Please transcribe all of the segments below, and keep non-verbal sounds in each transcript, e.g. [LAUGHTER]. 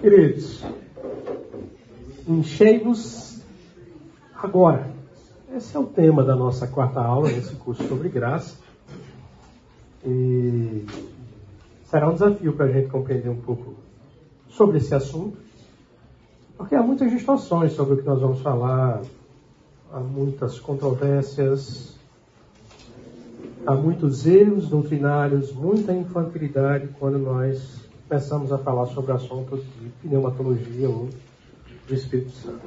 Queridos, enchei-vos agora. Esse é o tema da nossa quarta aula nesse curso sobre graça. E será um desafio para a gente compreender um pouco sobre esse assunto, porque há muitas distorções sobre o que nós vamos falar, há muitas controvérsias, há muitos erros doutrinários, muita infantilidade quando nós começamos a falar sobre assuntos de pneumatologia ou do Espírito Santo.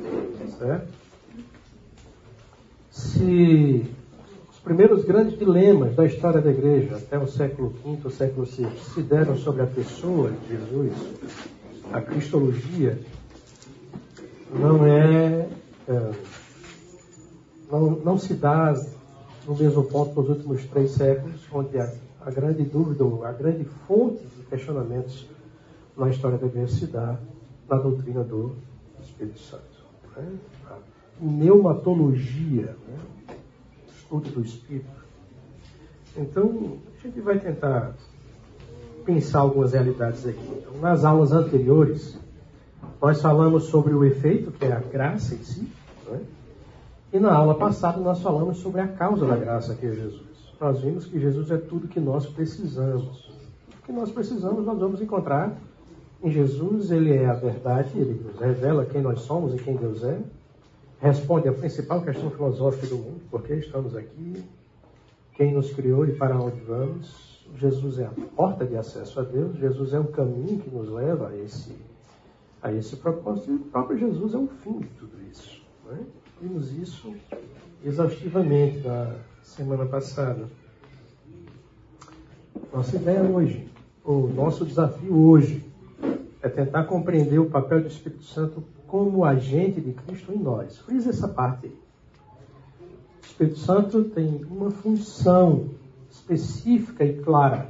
Certo? Se os primeiros grandes dilemas da história da igreja, até o século V, o século VI, se deram sobre a pessoa de Jesus, a cristologia não é, é não, não se dá no mesmo ponto nos últimos três séculos, onde a, a grande dúvida, a grande fonte de questionamentos na história da dá na doutrina do Espírito Santo. Né? A pneumatologia, né? estudo do Espírito. Então, a gente vai tentar pensar algumas realidades aqui. Então, nas aulas anteriores, nós falamos sobre o efeito, que é a graça em si, né? e na aula passada nós falamos sobre a causa da graça, que é Jesus. Nós vimos que Jesus é tudo que nós precisamos. O que nós precisamos, nós vamos encontrar em Jesus. Ele é a verdade, ele nos revela quem nós somos e quem Deus é. Responde a principal questão filosófica do mundo: por que estamos aqui? Quem nos criou e para onde vamos? Jesus é a porta de acesso a Deus, Jesus é o caminho que nos leva a esse, a esse propósito, e o próprio Jesus é o fim de tudo isso. Né? Vimos isso exaustivamente na semana passada. Nossa ideia hoje, o nosso desafio hoje, é tentar compreender o papel do Espírito Santo como agente de Cristo em nós. Frisa essa parte. O Espírito Santo tem uma função específica e clara: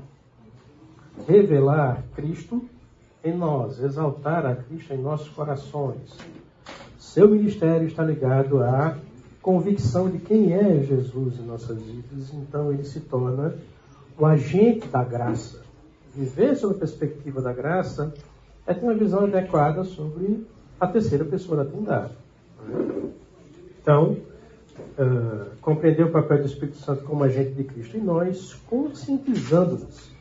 revelar Cristo em nós, exaltar a Cristo em nossos corações. Seu ministério está ligado à convicção de quem é Jesus em nossas vidas, então ele se torna o agente da graça. Viver sob a perspectiva da graça é ter uma visão adequada sobre a terceira pessoa da Trindade. Então, uh, compreender o papel do Espírito Santo como agente de Cristo em nós, conscientizando-nos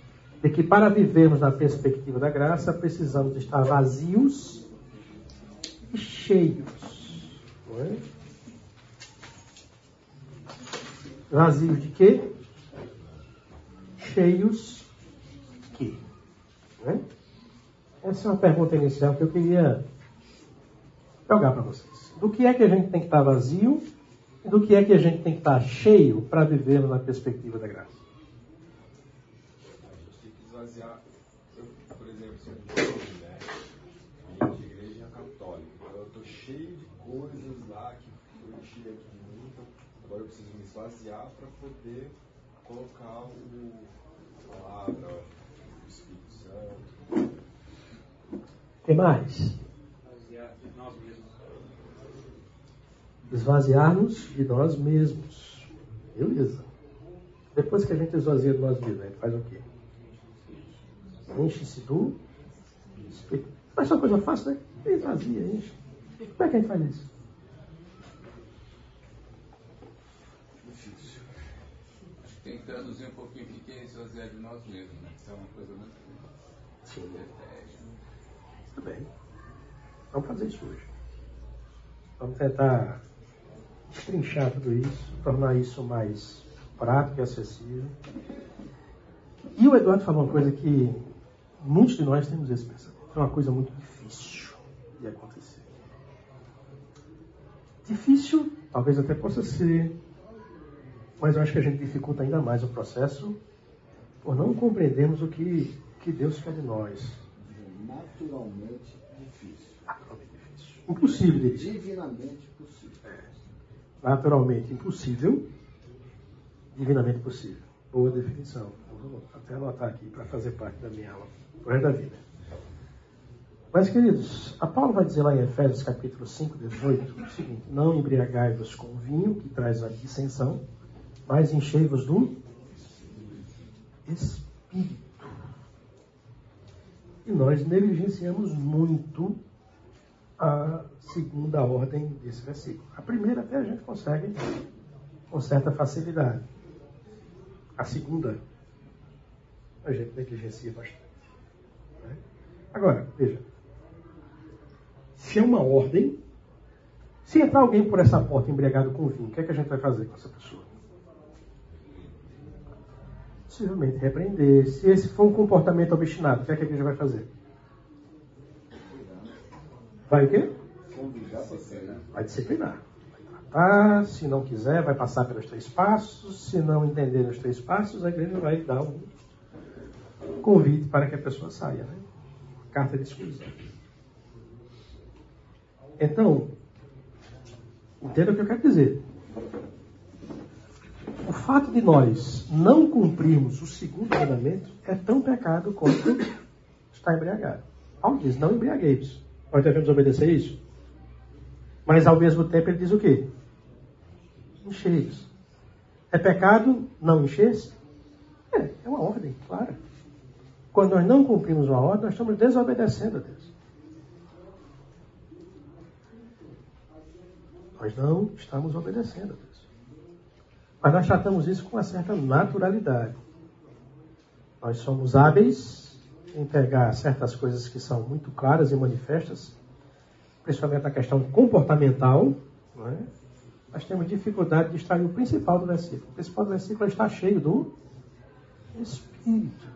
de que para vivermos na perspectiva da graça, precisamos estar vazios e cheios. É? Vazios de quê? Cheios que? É? Essa é uma pergunta inicial que eu queria jogar para vocês. Do que é que a gente tem que estar vazio e do que é que a gente tem que estar cheio para viver na perspectiva da graça? Tem que esvaziar, por exemplo, se eu hoje, né? Minha igreja é católica, então eu estou cheio de coisas lá que eu enchi aqui muito, agora eu preciso me esvaziar para poder colocar o a palavra, o Espírito Santo. O que mais? Esvaziar-nos de nós mesmos. Beleza. Depois que a gente esvazia de nós mesmos, a gente faz o quê? Enche-se do Espírito. Mas é uma coisa fácil, né? Esvazia, enche. Como é que a gente faz isso? Difícil. Tem que traduzir um pouquinho o que é esvaziar de nós mesmos, né? Isso é uma coisa muito estratégica. Tudo bem. Vamos fazer isso hoje. Vamos tentar destrinchar tudo isso, tornar isso mais prático e acessível. E o Eduardo falou uma coisa que muitos de nós temos esse pensamento. É uma coisa muito difícil de acontecer. Difícil, talvez até possa ser, mas eu acho que a gente dificulta ainda mais o processo por não compreendermos o que, que Deus quer de nós. Naturalmente difícil. Naturalmente difícil. Impossível, Divinamente possível. naturalmente impossível, divinamente possível. Boa definição. Eu vou até anotar aqui para fazer parte da minha aula resto da vida. Mas, queridos, a Paulo vai dizer lá em Efésios capítulo 5, 18, o seguinte: Não embriagai-vos com vinho, que traz a dissensão, mas enchei-vos do Espírito. E nós negligenciamos muito a segunda ordem desse versículo. A primeira até a gente consegue com certa facilidade. A segunda, a gente negligencia bastante. Né? Agora, veja. Se é uma ordem, se entrar alguém por essa porta embriagado com vinho, o que é que a gente vai fazer com essa pessoa? Possivelmente repreender. Se esse for um comportamento obstinado, o que é que a gente vai fazer? Vai o quê? Vai disciplinar. Vai tratar, se não quiser, vai passar pelos três passos. Se não entender os três passos, a igreja vai dar um convite para que a pessoa saia. Né? Carta de exclusão. Então, entenda o que eu quero dizer. O fato de nós não cumprirmos o segundo mandamento é tão pecado quanto estar embriagado. Paulo diz, não embriagueis. Nós devemos obedecer isso? Mas ao mesmo tempo ele diz o quê? Encheios. É pecado não encher-se? É, é uma ordem, claro. Quando nós não cumprimos uma ordem, nós estamos desobedecendo a Deus. Nós não estamos obedecendo a Deus. Mas nós tratamos isso com uma certa naturalidade. Nós somos hábeis em pegar certas coisas que são muito claras e manifestas, principalmente na questão comportamental, é? temos dificuldade de extrair o principal do versículo. O principal do versículo está cheio do Espírito.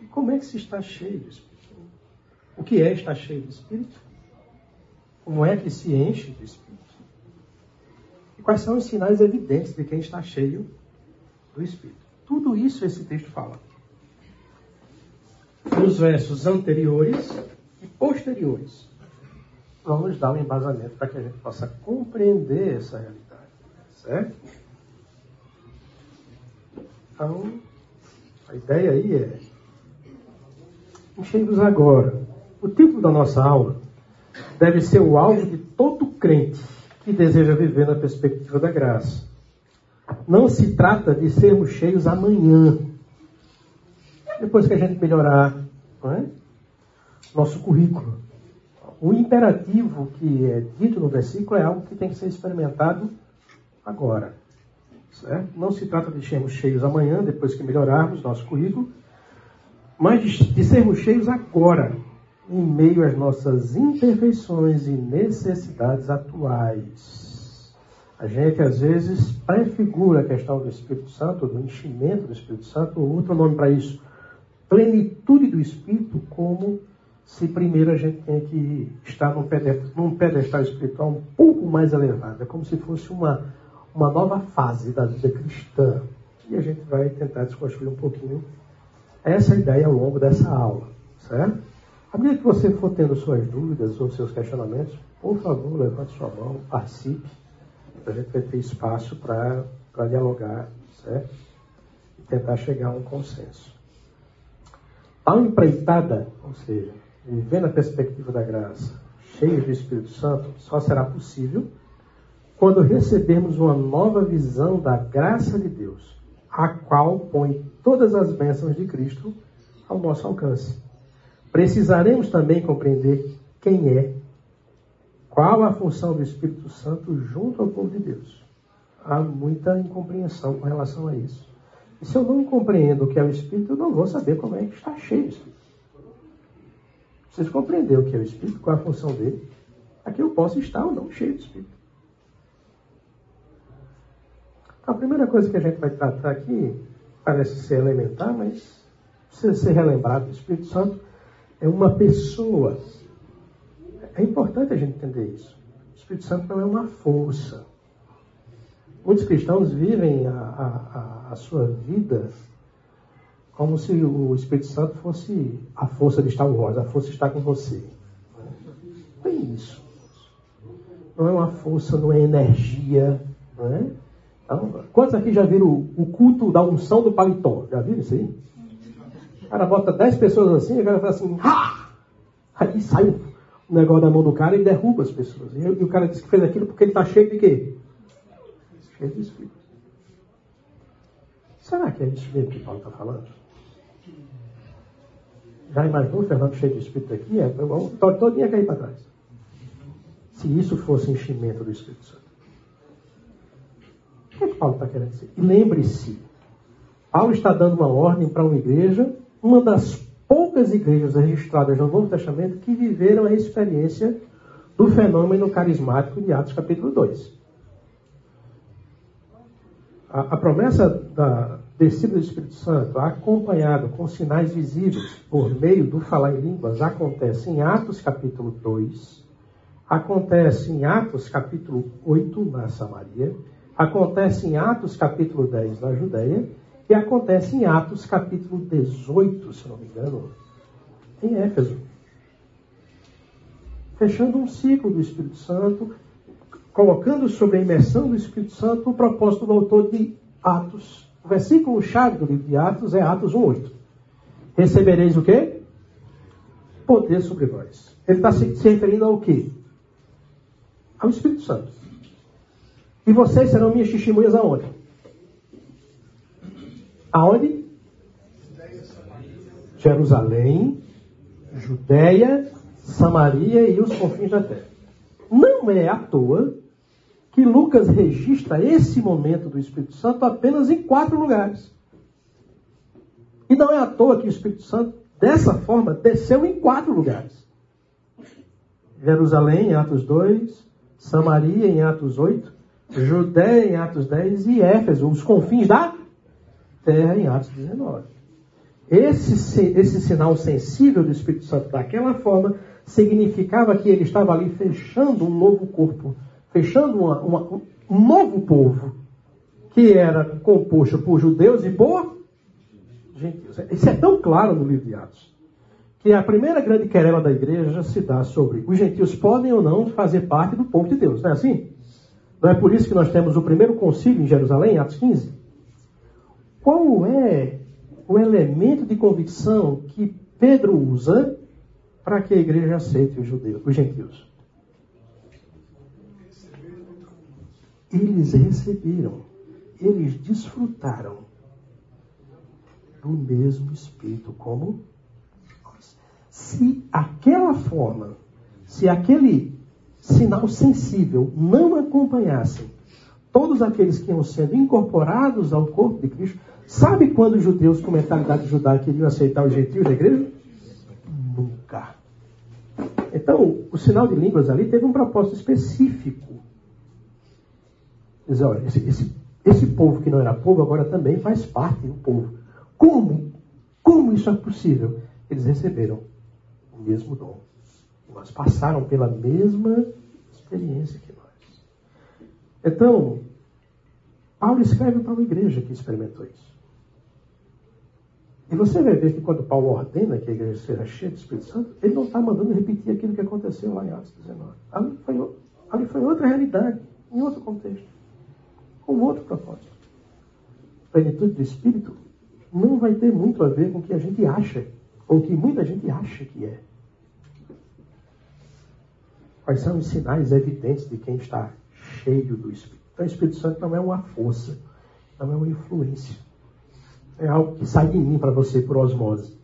E como é que se está cheio do Espírito? O que é estar cheio do Espírito? Como é que se enche do Espírito? Quais são os sinais evidentes de quem está cheio do Espírito? Tudo isso esse texto fala nos versos anteriores e posteriores, vamos dar um embasamento para que a gente possa compreender essa realidade. Certo? Então, a ideia aí é. Enchemos agora. O título da nossa aula deve ser o alvo de todo crente que deseja viver na perspectiva da graça. Não se trata de sermos cheios amanhã, depois que a gente melhorar é? nosso currículo. O imperativo que é dito no versículo é algo que tem que ser experimentado agora. Certo? Não se trata de sermos cheios amanhã, depois que melhorarmos nosso currículo, mas de, de sermos cheios agora, em meio às nossas imperfeições e necessidades atuais. A gente às vezes prefigura a questão do Espírito Santo, do enchimento do Espírito Santo, outro nome para isso, plenitude do Espírito, como se primeiro a gente tem que estar num pedestal, num pedestal espiritual um pouco mais elevado. É como se fosse uma, uma nova fase da vida cristã. E a gente vai tentar desconstruir um pouquinho essa ideia ao longo dessa aula, certo? À medida que você for tendo suas dúvidas ou seus questionamentos, por favor, levante sua mão, participe. A gente ter espaço para dialogar, certo? E tentar chegar a um consenso. Tal empreitada, ou seja, vivendo a perspectiva da graça, cheio do Espírito Santo, só será possível quando recebermos uma nova visão da graça de Deus, a qual põe todas as bênçãos de Cristo ao nosso alcance. Precisaremos também compreender quem é, qual a função do Espírito Santo junto ao povo de Deus. Há muita incompreensão com relação a isso. E se eu não compreendo o que é o Espírito, eu não vou saber como é que está cheio o Espírito. Preciso compreender o que é o Espírito, qual a função dele, que eu possa estar ou não cheio do Espírito. Então, a primeira coisa que a gente vai tratar aqui parece ser elementar, mas precisa ser relembrado. O Espírito Santo é uma pessoa. É importante a gente entender isso. O Espírito Santo não é uma força. Muitos cristãos vivem a, a, a sua vida como se o Espírito Santo fosse a força de Star Wars, a força está com você. Não é isso. Não é uma força, não é energia. Não é? Então, quantos aqui já viram o, culto da unção do paletó? Já viram isso aí? Cara bota 10 pessoas assim, o cara fala assim, ha! Aí sai o negócio da mão do cara e derruba as pessoas. E, o cara diz que fez aquilo porque ele está cheio de quê? cheio do Espírito. Será que é isso mesmo que Paulo está falando? Já imaginou o Fernando cheio de espírito aqui? É, o todo ia cair para trás. Se isso fosse enchimento do Espírito Santo. O que, é que Paulo está querendo dizer? E lembre-se, Paulo está dando uma ordem para uma igreja, uma das poucas igrejas registradas no Novo Testamento que viveram a experiência do fenômeno carismático de Atos capítulo 2. A, a promessa da descida do Espírito Santo, acompanhado com sinais visíveis por meio do falar em línguas, acontece em Atos capítulo 2, acontece em Atos capítulo 8 na Samaria, acontece em Atos capítulo 10 na Judéia e acontece em Atos capítulo 18, se não me engano, em Éfeso. Fechando um ciclo do Espírito Santo, colocando sobre a imersão do Espírito Santo o propósito do autor de Atos. O versículo-chave do livro de Atos é Atos 1,8. Recebereis o quê? Poder sobre vós. Ele está se, se referindo ao quê? Ao Espírito Santo. E vocês serão minhas testemunhas aonde? Aonde? Jerusalém, Judéia, Samaria e os confins da terra. Não é à toa que Lucas registra esse momento do Espírito Santo apenas em quatro lugares. E não é à toa que o Espírito Santo, dessa forma, desceu em quatro lugares. Jerusalém, em Atos 2, Samaria, em Atos 8, Judéia, em Atos 10 e Éfeso, os confins da terra em Atos 19. Esse, esse sinal sensível do Espírito Santo daquela forma significava que ele estava ali fechando um novo corpo, fechando uma, uma, um novo povo, que era composto por judeus e por gentios. Isso é tão claro no livro de Atos, que a primeira grande querela da igreja se dá sobre os gentios podem ou não fazer parte do povo de Deus, não é assim? Não é por isso que nós temos o primeiro concílio em Jerusalém, Atos 15? Qual é o elemento de convicção que Pedro usa para que a igreja aceite os judeus, os gentios? Eles receberam, eles desfrutaram do mesmo Espírito como nós. Se aquela forma, se aquele sinal sensível não acompanhassem todos aqueles que iam sendo incorporados ao corpo de Cristo, Sabe quando os judeus com mentalidade judaica queriam aceitar os gentios da igreja? Nunca. Então, o sinal de línguas ali teve um propósito específico. Dizer, olha, esse, esse, esse povo que não era povo agora também faz parte do povo. Como? Como isso é possível? Eles receberam o mesmo dom. Mas passaram pela mesma experiência que nós. Então, Paulo escreve para uma igreja que experimentou isso. E você vai ver que quando Paulo ordena que a igreja seja cheia do Espírito Santo, ele não está mandando repetir aquilo que aconteceu lá em Atos 19. Ali foi, ali foi outra realidade, em outro contexto, com outro propósito. A plenitude do Espírito não vai ter muito a ver com o que a gente acha, ou o que muita gente acha que é. Quais são os sinais evidentes de quem está cheio do Espírito? Então, o Espírito Santo não é uma força, não é uma influência é algo que sai de mim para você por osmose.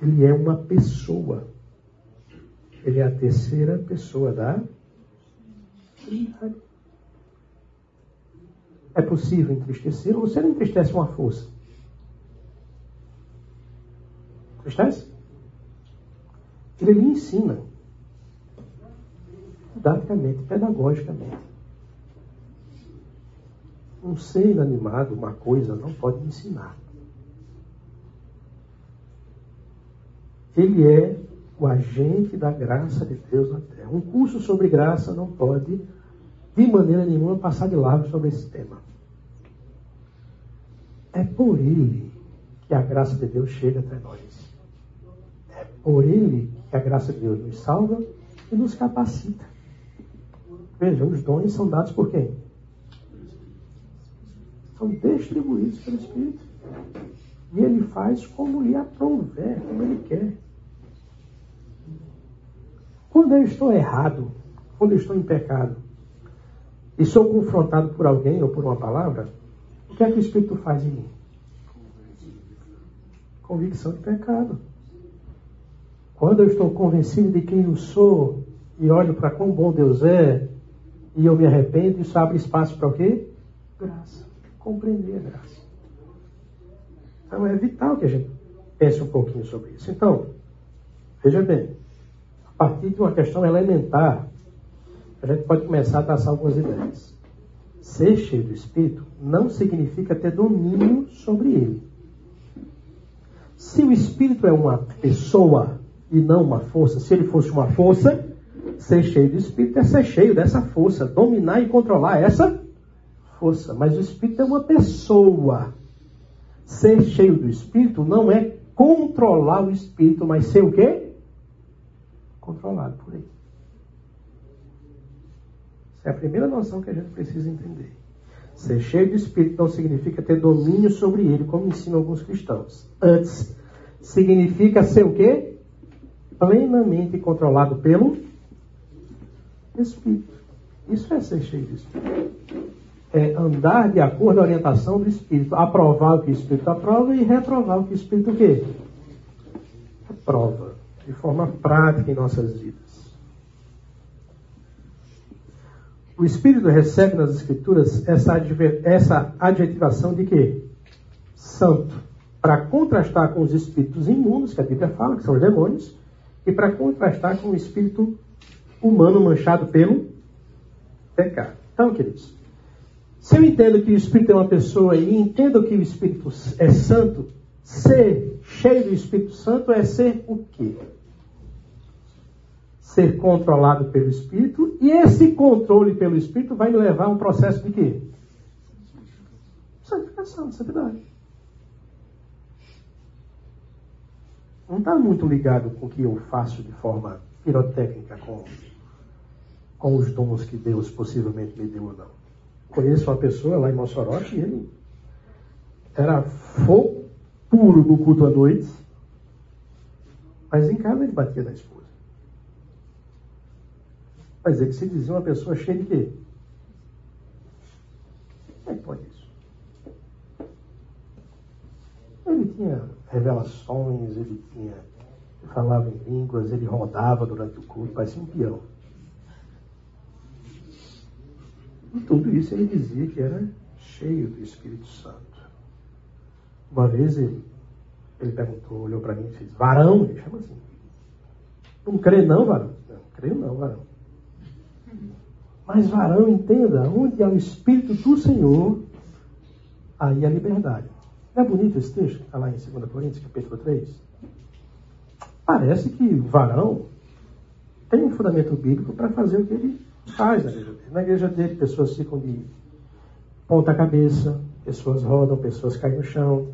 Ele é uma pessoa. Ele é a terceira pessoa da Trindade. É possível entristecer você não entristece uma força? Entristece? Ele lhe ensina didaticamente, pedagogicamente. Um ser inanimado, uma coisa, não pode ensinar. Ele é o agente da graça de Deus na terra. Um curso sobre graça não pode, de maneira nenhuma, passar de largo sobre esse tema. É por ele que a graça de Deus chega até nós. É por ele que a graça de Deus nos salva e nos capacita. Veja, os dons são dados por quem? São distribuídos pelo Espírito. E ele faz como lhe aprouver, como ele quer. Quando eu estou errado, quando eu estou em pecado, e sou confrontado por alguém ou por uma palavra, o que é que o Espírito faz em mim? convicção de pecado. Quando eu estou convencido de quem eu sou e olho para quão bom Deus é e eu me arrependo, isso abre espaço para o quê? Graça. Compreender a graça. Então é vital que a gente pense um pouquinho sobre isso. Então, veja bem, a partir de uma questão elementar, a gente pode começar a traçar algumas ideias. Ser cheio do Espírito não significa ter domínio sobre ele. Se o Espírito é uma pessoa e não uma força, se ele fosse uma força, ser cheio do Espírito é ser cheio dessa força, dominar e controlar essa força. Mas o Espírito é uma pessoa. Ser cheio do Espírito não é controlar o Espírito, mas ser o quê? Controlado por ele. Essa é a primeira noção que a gente precisa entender. Ser cheio do Espírito não significa ter domínio sobre ele, como ensinam alguns cristãos. Antes, significa ser o quê? Plenamente controlado pelo Espírito. Isso é ser cheio do Espírito. É andar de acordo com a orientação do Espírito. Aprovar o que o Espírito aprova e reprovar o que o Espírito o quê? De forma prática em nossas vidas. O Espírito recebe nas Escrituras essa, essa adjetivação de quê? Santo. Para contrastar com os espíritos imundos, que a Bíblia fala, que são os demônios, e para contrastar com o espírito humano manchado pelo pecado. Então, queridos, se eu entendo que o Espírito é uma pessoa e entendo que o Espírito é santo, ser cheio do Espírito Santo é ser o quê? Ser controlado pelo Espírito, e esse controle pelo Espírito vai me levar a um processo de quê? Santificação, de santidade. Não está muito ligado com o que eu faço de forma pirotécnica com com os dons que Deus possivelmente me deu ou não. Conheço uma pessoa lá em Mossoró e ele era fogo puro no culto à noite, mas em casa ele batia na esposa. Mas ele se dizia uma pessoa cheia de quê? Como é que pode isso? Ele tinha revelações, ele tinha. Ele falava em línguas, ele rodava durante o culto, parecia um peão. E tudo isso ele dizia que era cheio do Espírito Santo. Uma vez ele, ele perguntou, olhou para mim e disse, varão, ele chama assim. Não crê não, varão? Não, creio não, varão. Mas varão, entenda, onde há o Espírito do Senhor, aí a liberdade. Não é bonito esse texto que está lá em 2 Coríntios, capítulo 3? Parece que varão tem um fundamento bíblico para fazer o que ele faz na igreja. Na igreja dele, pessoas ficam de ponta cabeça, pessoas rodam, pessoas caem no chão.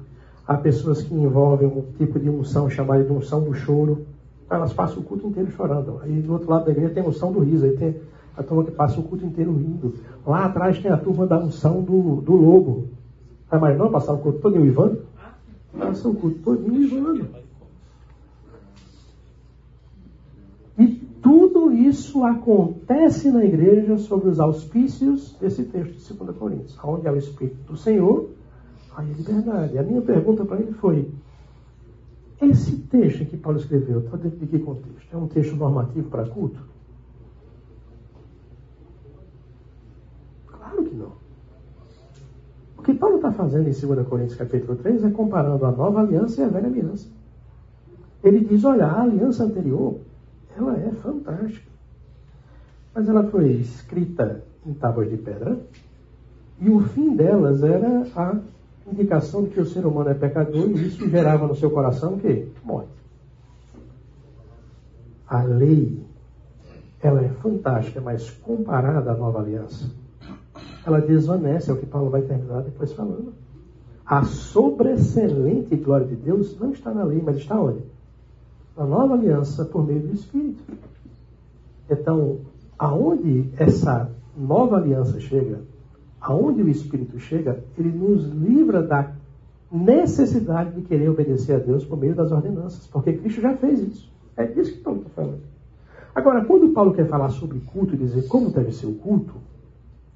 Há pessoas que envolvem um tipo de unção chamada de unção do choro. Elas passam o culto inteiro chorando. Aí do outro lado da igreja tem unção do riso. Aí tem a turma que passa o culto inteiro rindo. Lá atrás tem a turma da unção do, do lobo. Tá mais não passar o culto todo uivando? Passa o culto todo uivando. Tudo isso acontece na igreja sobre os auspícios desse texto de 2 Coríntios. Onde é o Espírito do Senhor, aí é liberdade. A minha pergunta para ele foi: esse texto que Paulo escreveu, está dentro de que contexto? É um texto normativo para culto? Claro que não. O que Paulo está fazendo em 2 Coríntios capítulo 3 é comparando a nova aliança e a velha aliança. Ele diz, olha, a aliança anterior ela é fantástica. Mas ela foi escrita em tábuas de pedra e o fim delas era a indicação de que o ser humano é pecador e isso gerava no seu coração o quê? Morte. A lei, ela é fantástica, mas comparada à nova aliança, ela desvanece, é o que Paulo vai terminar depois falando. A sobreexcelente glória de Deus não está na lei, mas está onde? A nova aliança por meio do Espírito. Então, aonde essa nova aliança chega, aonde o Espírito chega, ele nos livra da necessidade de querer obedecer a Deus por meio das ordenanças, porque Cristo já fez isso. É disso que Paulo está falando. Agora, quando Paulo quer falar sobre culto e dizer como deve ser o culto,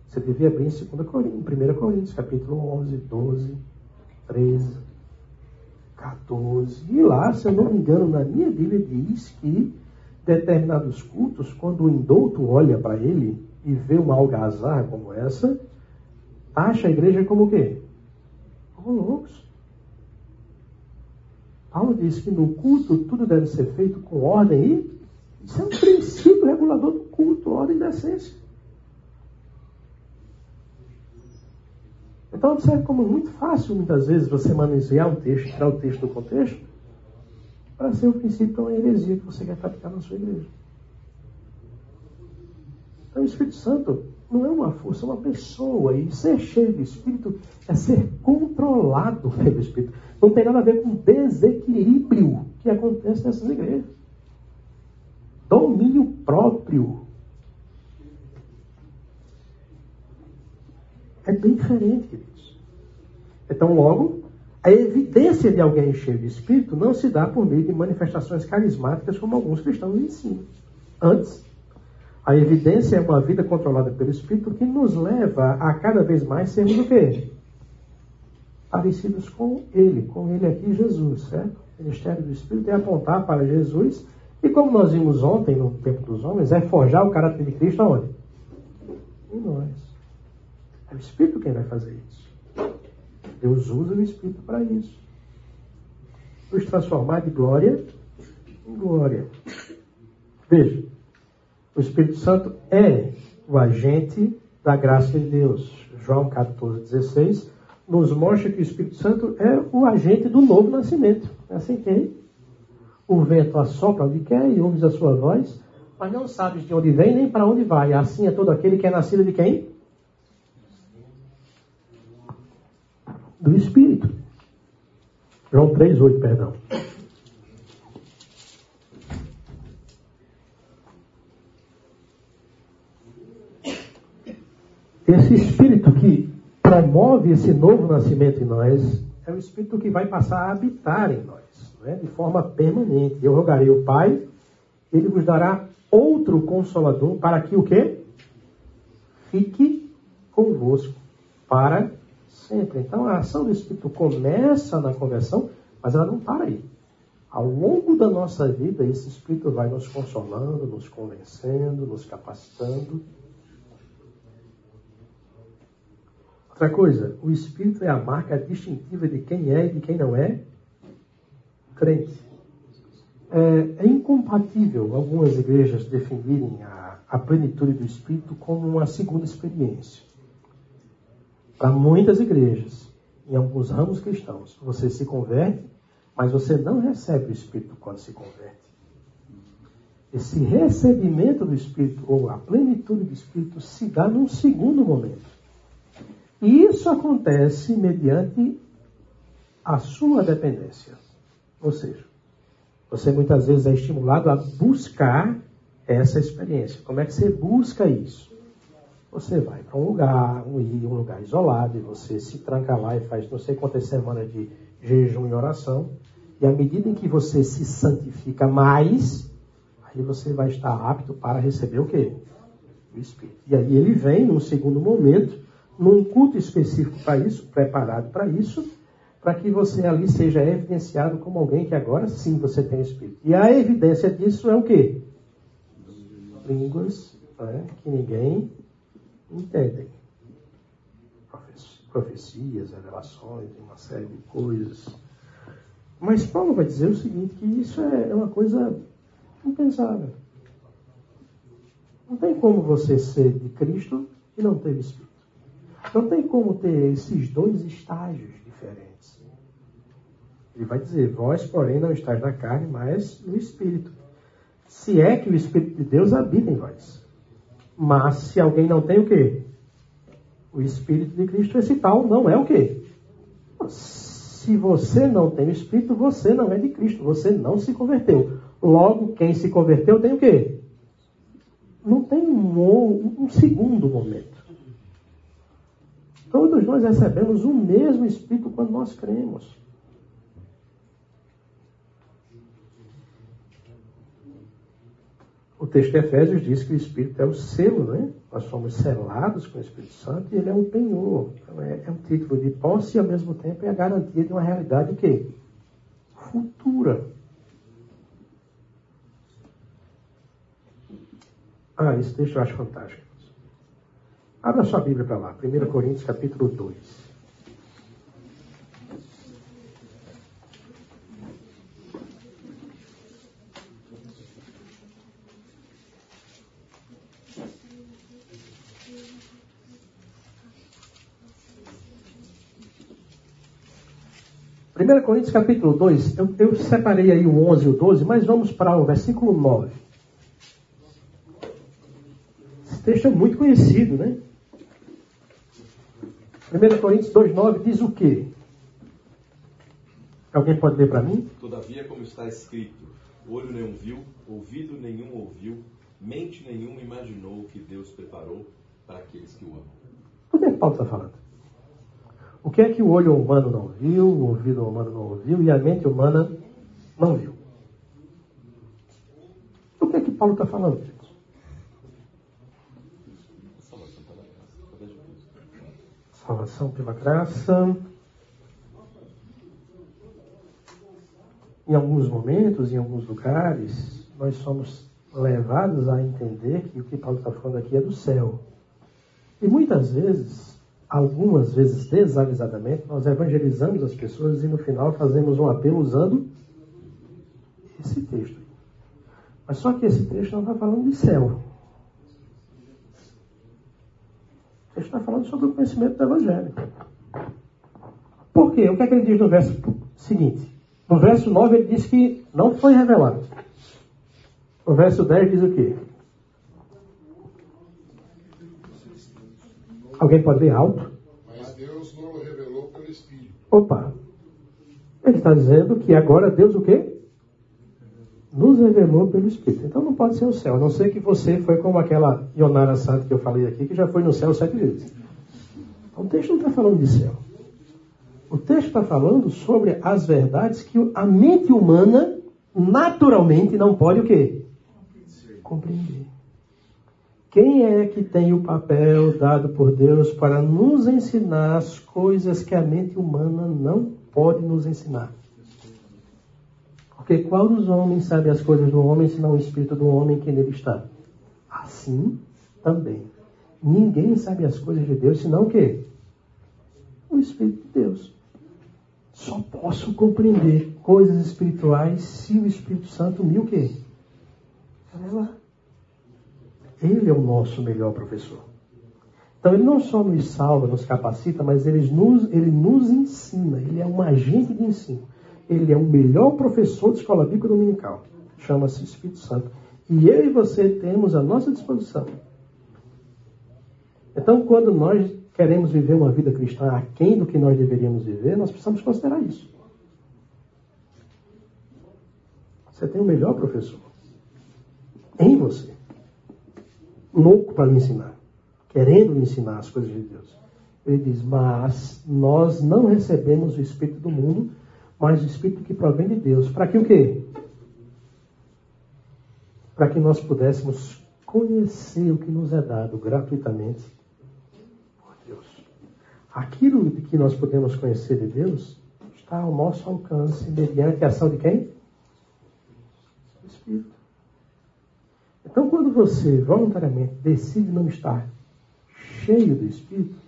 você deve abrir em 2 Coríntios, 1 Coríntios, capítulo 11, 12, 13, 14. E lá, se eu não me engano, na minha Bíblia diz que determinados cultos, quando o indouto olha para ele e vê uma algazarra como essa, acha a igreja como o quê? Como loucos. Paulo diz que no culto tudo deve ser feito com ordem e isso é um princípio regulador do culto, ordem da essência. Então observe como é muito fácil muitas vezes você manusear um texto, tirar o texto do contexto, para ser o princípio de uma heresia que você quer praticar na sua igreja. Então o Espírito Santo não é uma força, é uma pessoa. E ser cheio do Espírito é ser controlado [LAUGHS] pelo Espírito. Não tem nada a ver com desequilíbrio que acontece nessas igrejas. Domínio próprio. É bem diferente, queridos. Então, logo, a evidência de alguém cheio de Espírito não se dá por meio de manifestações carismáticas como alguns cristãos ensinam. Antes, a evidência é uma vida controlada pelo Espírito que nos leva a cada vez mais sermos o quê? Parecidos com Ele, com Ele aqui, Jesus, certo? O ministério do Espírito é apontar para Jesus e como nós vimos ontem no tempo dos homens, é forjar o caráter de Cristo aonde? Em nós. É o Espírito quem vai fazer isso. Deus usa o Espírito para isso. Nos transformar de glória em glória. Veja, o Espírito Santo é o agente da graça de Deus. João 14, 16 nos mostra que o Espírito Santo é o agente do novo nascimento. É assim que é. O vento assopra onde quer e ouves a sua voz, mas não sabes de onde vem nem para onde vai. Assim é todo aquele que é nascido de quem? Do Espírito. João 3, 8, perdão. Esse espírito que promove esse novo nascimento em nós é o espírito que vai passar a habitar em nós, né, de forma permanente. Eu rogarei o Pai, ele vos dará outro consolador para que o quê? Fique convosco para sempre. Então a ação do Espírito começa na conversão, mas ela não para aí. Ao longo da nossa vida, esse Espírito vai nos consolando, nos convencendo, nos capacitando Outra coisa, o Espírito é a marca distintiva de quem é e de quem não é crente. É, é incompatível algumas igrejas definirem a, a plenitude do Espírito como uma segunda experiência. Para muitas igrejas, em alguns ramos cristãos, você se converte, mas você não recebe o Espírito quando se converte. Esse recebimento do Espírito, ou a plenitude do Espírito, se dá num segundo momento. E isso acontece mediante a sua dependência. Ou seja, você muitas vezes é estimulado a buscar essa experiência. Como é que você busca isso? Você vai para um lugar, um, um lugar isolado, e você se tranca lá e faz não sei quantas semanas de jejum e oração. E à medida em que você se santifica mais, aí você vai estar apto para receber o quê? O Espírito. E aí ele vem num segundo momento num culto específico para isso, preparado para isso, para que você ali seja evidenciado como alguém que agora sim você tem Espírito. E a evidência disso é o quê? Línguas né, que ninguém entende. Profecias, revelações, uma série de coisas. Mas Paulo vai dizer o seguinte, que isso é, é uma coisa impensável. Não tem como você ser de Cristo e não ter Espírito. Não tem como ter esses dois estágios diferentes. Ele vai dizer: Vós, porém, não estáis na carne, mas no espírito. Se é que o Espírito de Deus habita em vós. Mas se alguém não tem o quê? O Espírito de Cristo, esse tal não é o quê? Se você não tem o Espírito, você não é de Cristo, você não se converteu. Logo, quem se converteu tem o quê? Não tem um, um segundo momento. Todos nós recebemos o mesmo Espírito quando nós cremos. O texto de Efésios diz que o Espírito é o selo, né? Nós somos selados com o Espírito Santo e ele é um penhor. Então é, é um título de posse e ao mesmo tempo é a garantia de uma realidade que futura. Ah, esse texto eu acho fantástico. Abra sua Bíblia para lá, 1 Coríntios capítulo 2. Primeira Coríntios capítulo 2, eu, eu separei aí o 11 e o 12, mas vamos para o versículo 9 texto é muito conhecido, né? 1 Coríntios 2,9 diz o quê? Alguém pode ler para mim? Todavia, como está escrito, olho nenhum viu, ouvido nenhum ouviu, mente nenhuma imaginou o que Deus preparou para aqueles que o amam. O que é que Paulo está falando? O que é que o olho humano não viu, o ouvido humano não ouviu e a mente humana não viu? O que é que Paulo está falando? salvação pela graça. Em alguns momentos, em alguns lugares, nós somos levados a entender que o que Paulo está falando aqui é do céu. E muitas vezes, algumas vezes desavisadamente, nós evangelizamos as pessoas e no final fazemos um apelo usando esse texto. Mas só que esse texto não está falando de céu. Ele está falando sobre o conhecimento do Evangelho. Por quê? O que é que ele diz no verso seguinte? No verso 9 ele diz que não foi revelado. No verso 10 diz o quê? Alguém pode ler alto? Mas Deus não revelou pelo Espírito. Opa! Ele está dizendo que agora Deus o quê? nos revelou pelo Espírito. Então não pode ser o céu, a não ser que você foi como aquela Ionara Santa que eu falei aqui, que já foi no céu sete vezes. Então, o texto não está falando de céu. O texto está falando sobre as verdades que a mente humana naturalmente não pode o quê? Compreender. Quem é que tem o papel dado por Deus para nos ensinar as coisas que a mente humana não pode nos ensinar? Porque qual dos homens sabe as coisas do homem, senão o espírito do homem que nele está? Assim também. Ninguém sabe as coisas de Deus, senão o quê? O Espírito de Deus. Só posso compreender coisas espirituais se o Espírito Santo me o quê? Revela. Ele é o nosso melhor professor. Então ele não só nos salva, nos capacita, mas ele nos, ele nos ensina. Ele é um agente de ensino ele é o melhor professor de escola bíblica dominical. Chama-se Espírito Santo. E eu e você temos à nossa disposição. Então, quando nós queremos viver uma vida cristã aquém do que nós deveríamos viver, nós precisamos considerar isso. Você tem o melhor professor em você, louco para lhe ensinar, querendo lhe ensinar as coisas de Deus. Ele diz: Mas nós não recebemos o Espírito do mundo, mas o Espírito que provém de Deus. Para que o quê? Para que nós pudéssemos conhecer o que nos é dado gratuitamente por Deus. Aquilo que nós podemos conhecer de Deus está ao nosso alcance mediante a ação de quem? Do Espírito. Então, quando você voluntariamente decide não estar cheio do Espírito,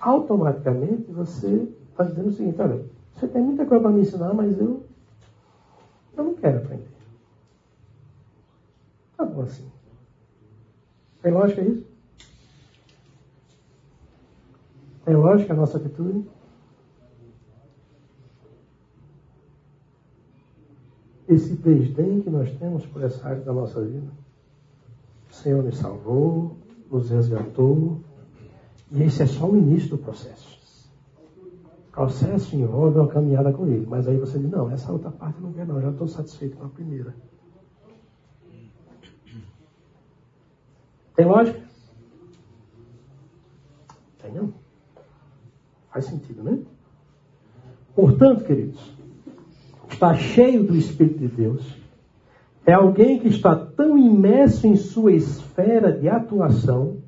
automaticamente você está dizendo o seguinte: olha, você tem muita coisa para me ensinar, mas eu, eu não quero aprender. Tá bom assim. Tem lógica isso? Tem lógica a nossa atitude? Esse desdém que nós temos por essa área da nossa vida. O Senhor nos salvou, nos resgatou, e esse é só o início do processo processo envolve uma caminhada com ele. Mas aí você diz, não, essa outra parte não quero não, já estou satisfeito com a primeira. Tem lógica? Tem não? Faz sentido, né? Portanto, queridos, está cheio do Espírito de Deus. É alguém que está tão imerso em sua esfera de atuação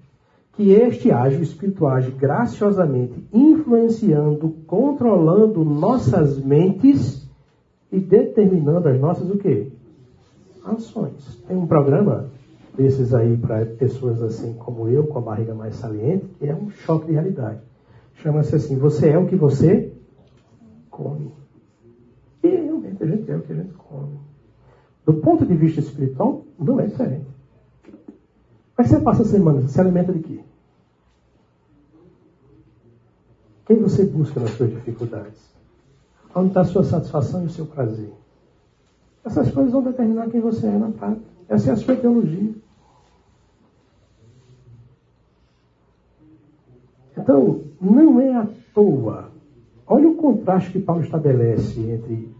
que este age, o Espírito age graciosamente, influenciando, controlando nossas mentes e determinando as nossas o quê? Ações. Tem um programa desses aí para pessoas assim como eu, com a barriga mais saliente, que é um choque de realidade. Chama-se assim, você é o que você come. E realmente a gente é o que a gente come. Do ponto de vista espiritual, não é diferente. Mas você passa a semana, você se alimenta de quê? Quem você busca nas suas dificuldades? Onde está a sua satisfação e o seu prazer? Essas coisas vão determinar quem você é na prática. Essa é a sua teologia. Então, não é à toa. Olha o contraste que Paulo estabelece entre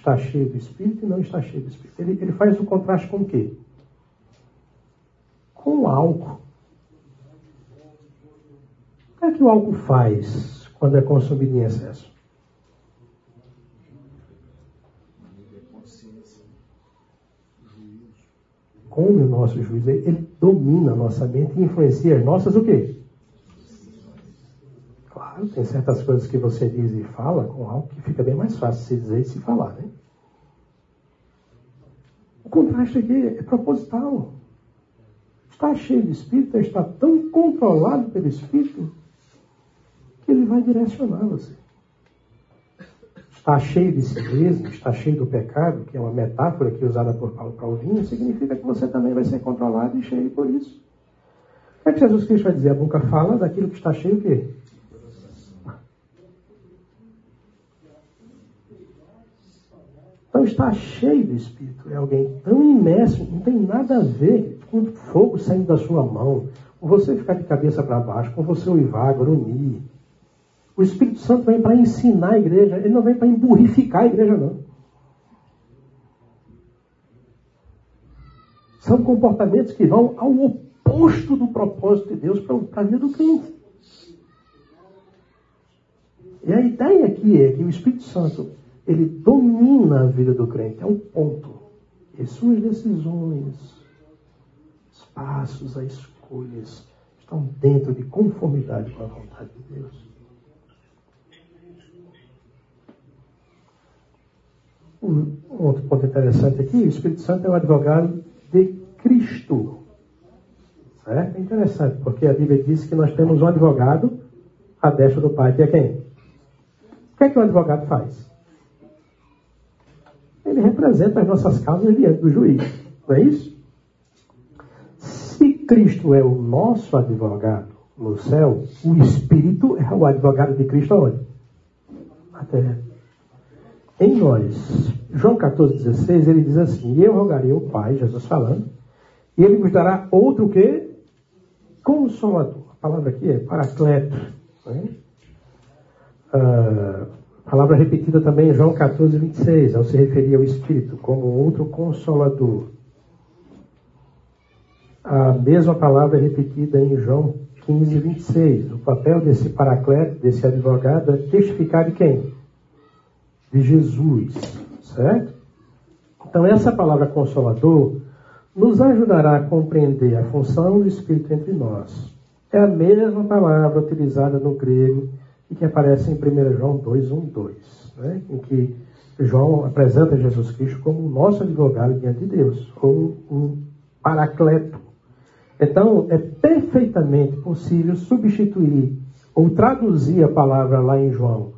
estar cheio do Espírito e não estar cheio do Espírito. Ele, ele faz o contraste com o quê? Com o álcool. O que é que o álcool faz quando é consumido em excesso? Come o nosso juízo, ele domina a nossa mente e influencia as nossas o quê? Tem certas coisas que você diz e fala com algo que fica bem mais fácil se dizer e se falar, né? O contraste aqui é proposital. Está cheio de espírito, está tão controlado pelo espírito que ele vai direcionar você. Está cheio de si mesmo, está cheio do pecado, que é uma metáfora que é usada por Paulo para o vinho, significa que você também vai ser controlado e cheio por isso. O que, é que Jesus Cristo vai dizer? A boca fala daquilo que está cheio o quê? Então está cheio do Espírito. É alguém tão imerso, não tem nada a ver com fogo saindo da sua mão, com você ficar de cabeça para baixo, com você uivar, grunhir. O Espírito Santo vem para ensinar a igreja, ele não vem para emburrificar a igreja, não. São comportamentos que vão ao oposto do propósito de Deus para a vida do crente. E a ideia aqui é que o Espírito Santo ele domina a vida do crente, é um ponto. E suas decisões, os passos, as escolhas estão dentro de conformidade com a vontade de Deus. Um outro ponto interessante aqui, o Espírito Santo é o advogado de Cristo. É interessante, porque a Bíblia diz que nós temos um advogado à destra do Pai, que é quem? O que é que o advogado faz? Ele representa as nossas causas diante do juiz. Não é isso? Se Cristo é o nosso advogado no céu, o Espírito é o advogado de Cristo aonde? Na terra. Em nós, João 14,16, ele diz assim: Eu rogarei ao Pai, Jesus falando, e ele nos dará outro que? Consolador. A palavra aqui é paracleto. Né? Ah, Palavra repetida também em João 14, 26, ao se referir ao Espírito como outro consolador. A mesma palavra é repetida em João 15, 26. O papel desse paracleto, desse advogado, é testificar de quem? De Jesus, certo? Então, essa palavra consolador nos ajudará a compreender a função do Espírito entre nós. É a mesma palavra utilizada no grego e que aparece em 1 João 2, 1, 2, né? em que João apresenta Jesus Cristo como o nosso advogado diante de Deus, ou um paracleto. Então, é perfeitamente possível substituir ou traduzir a palavra lá em João,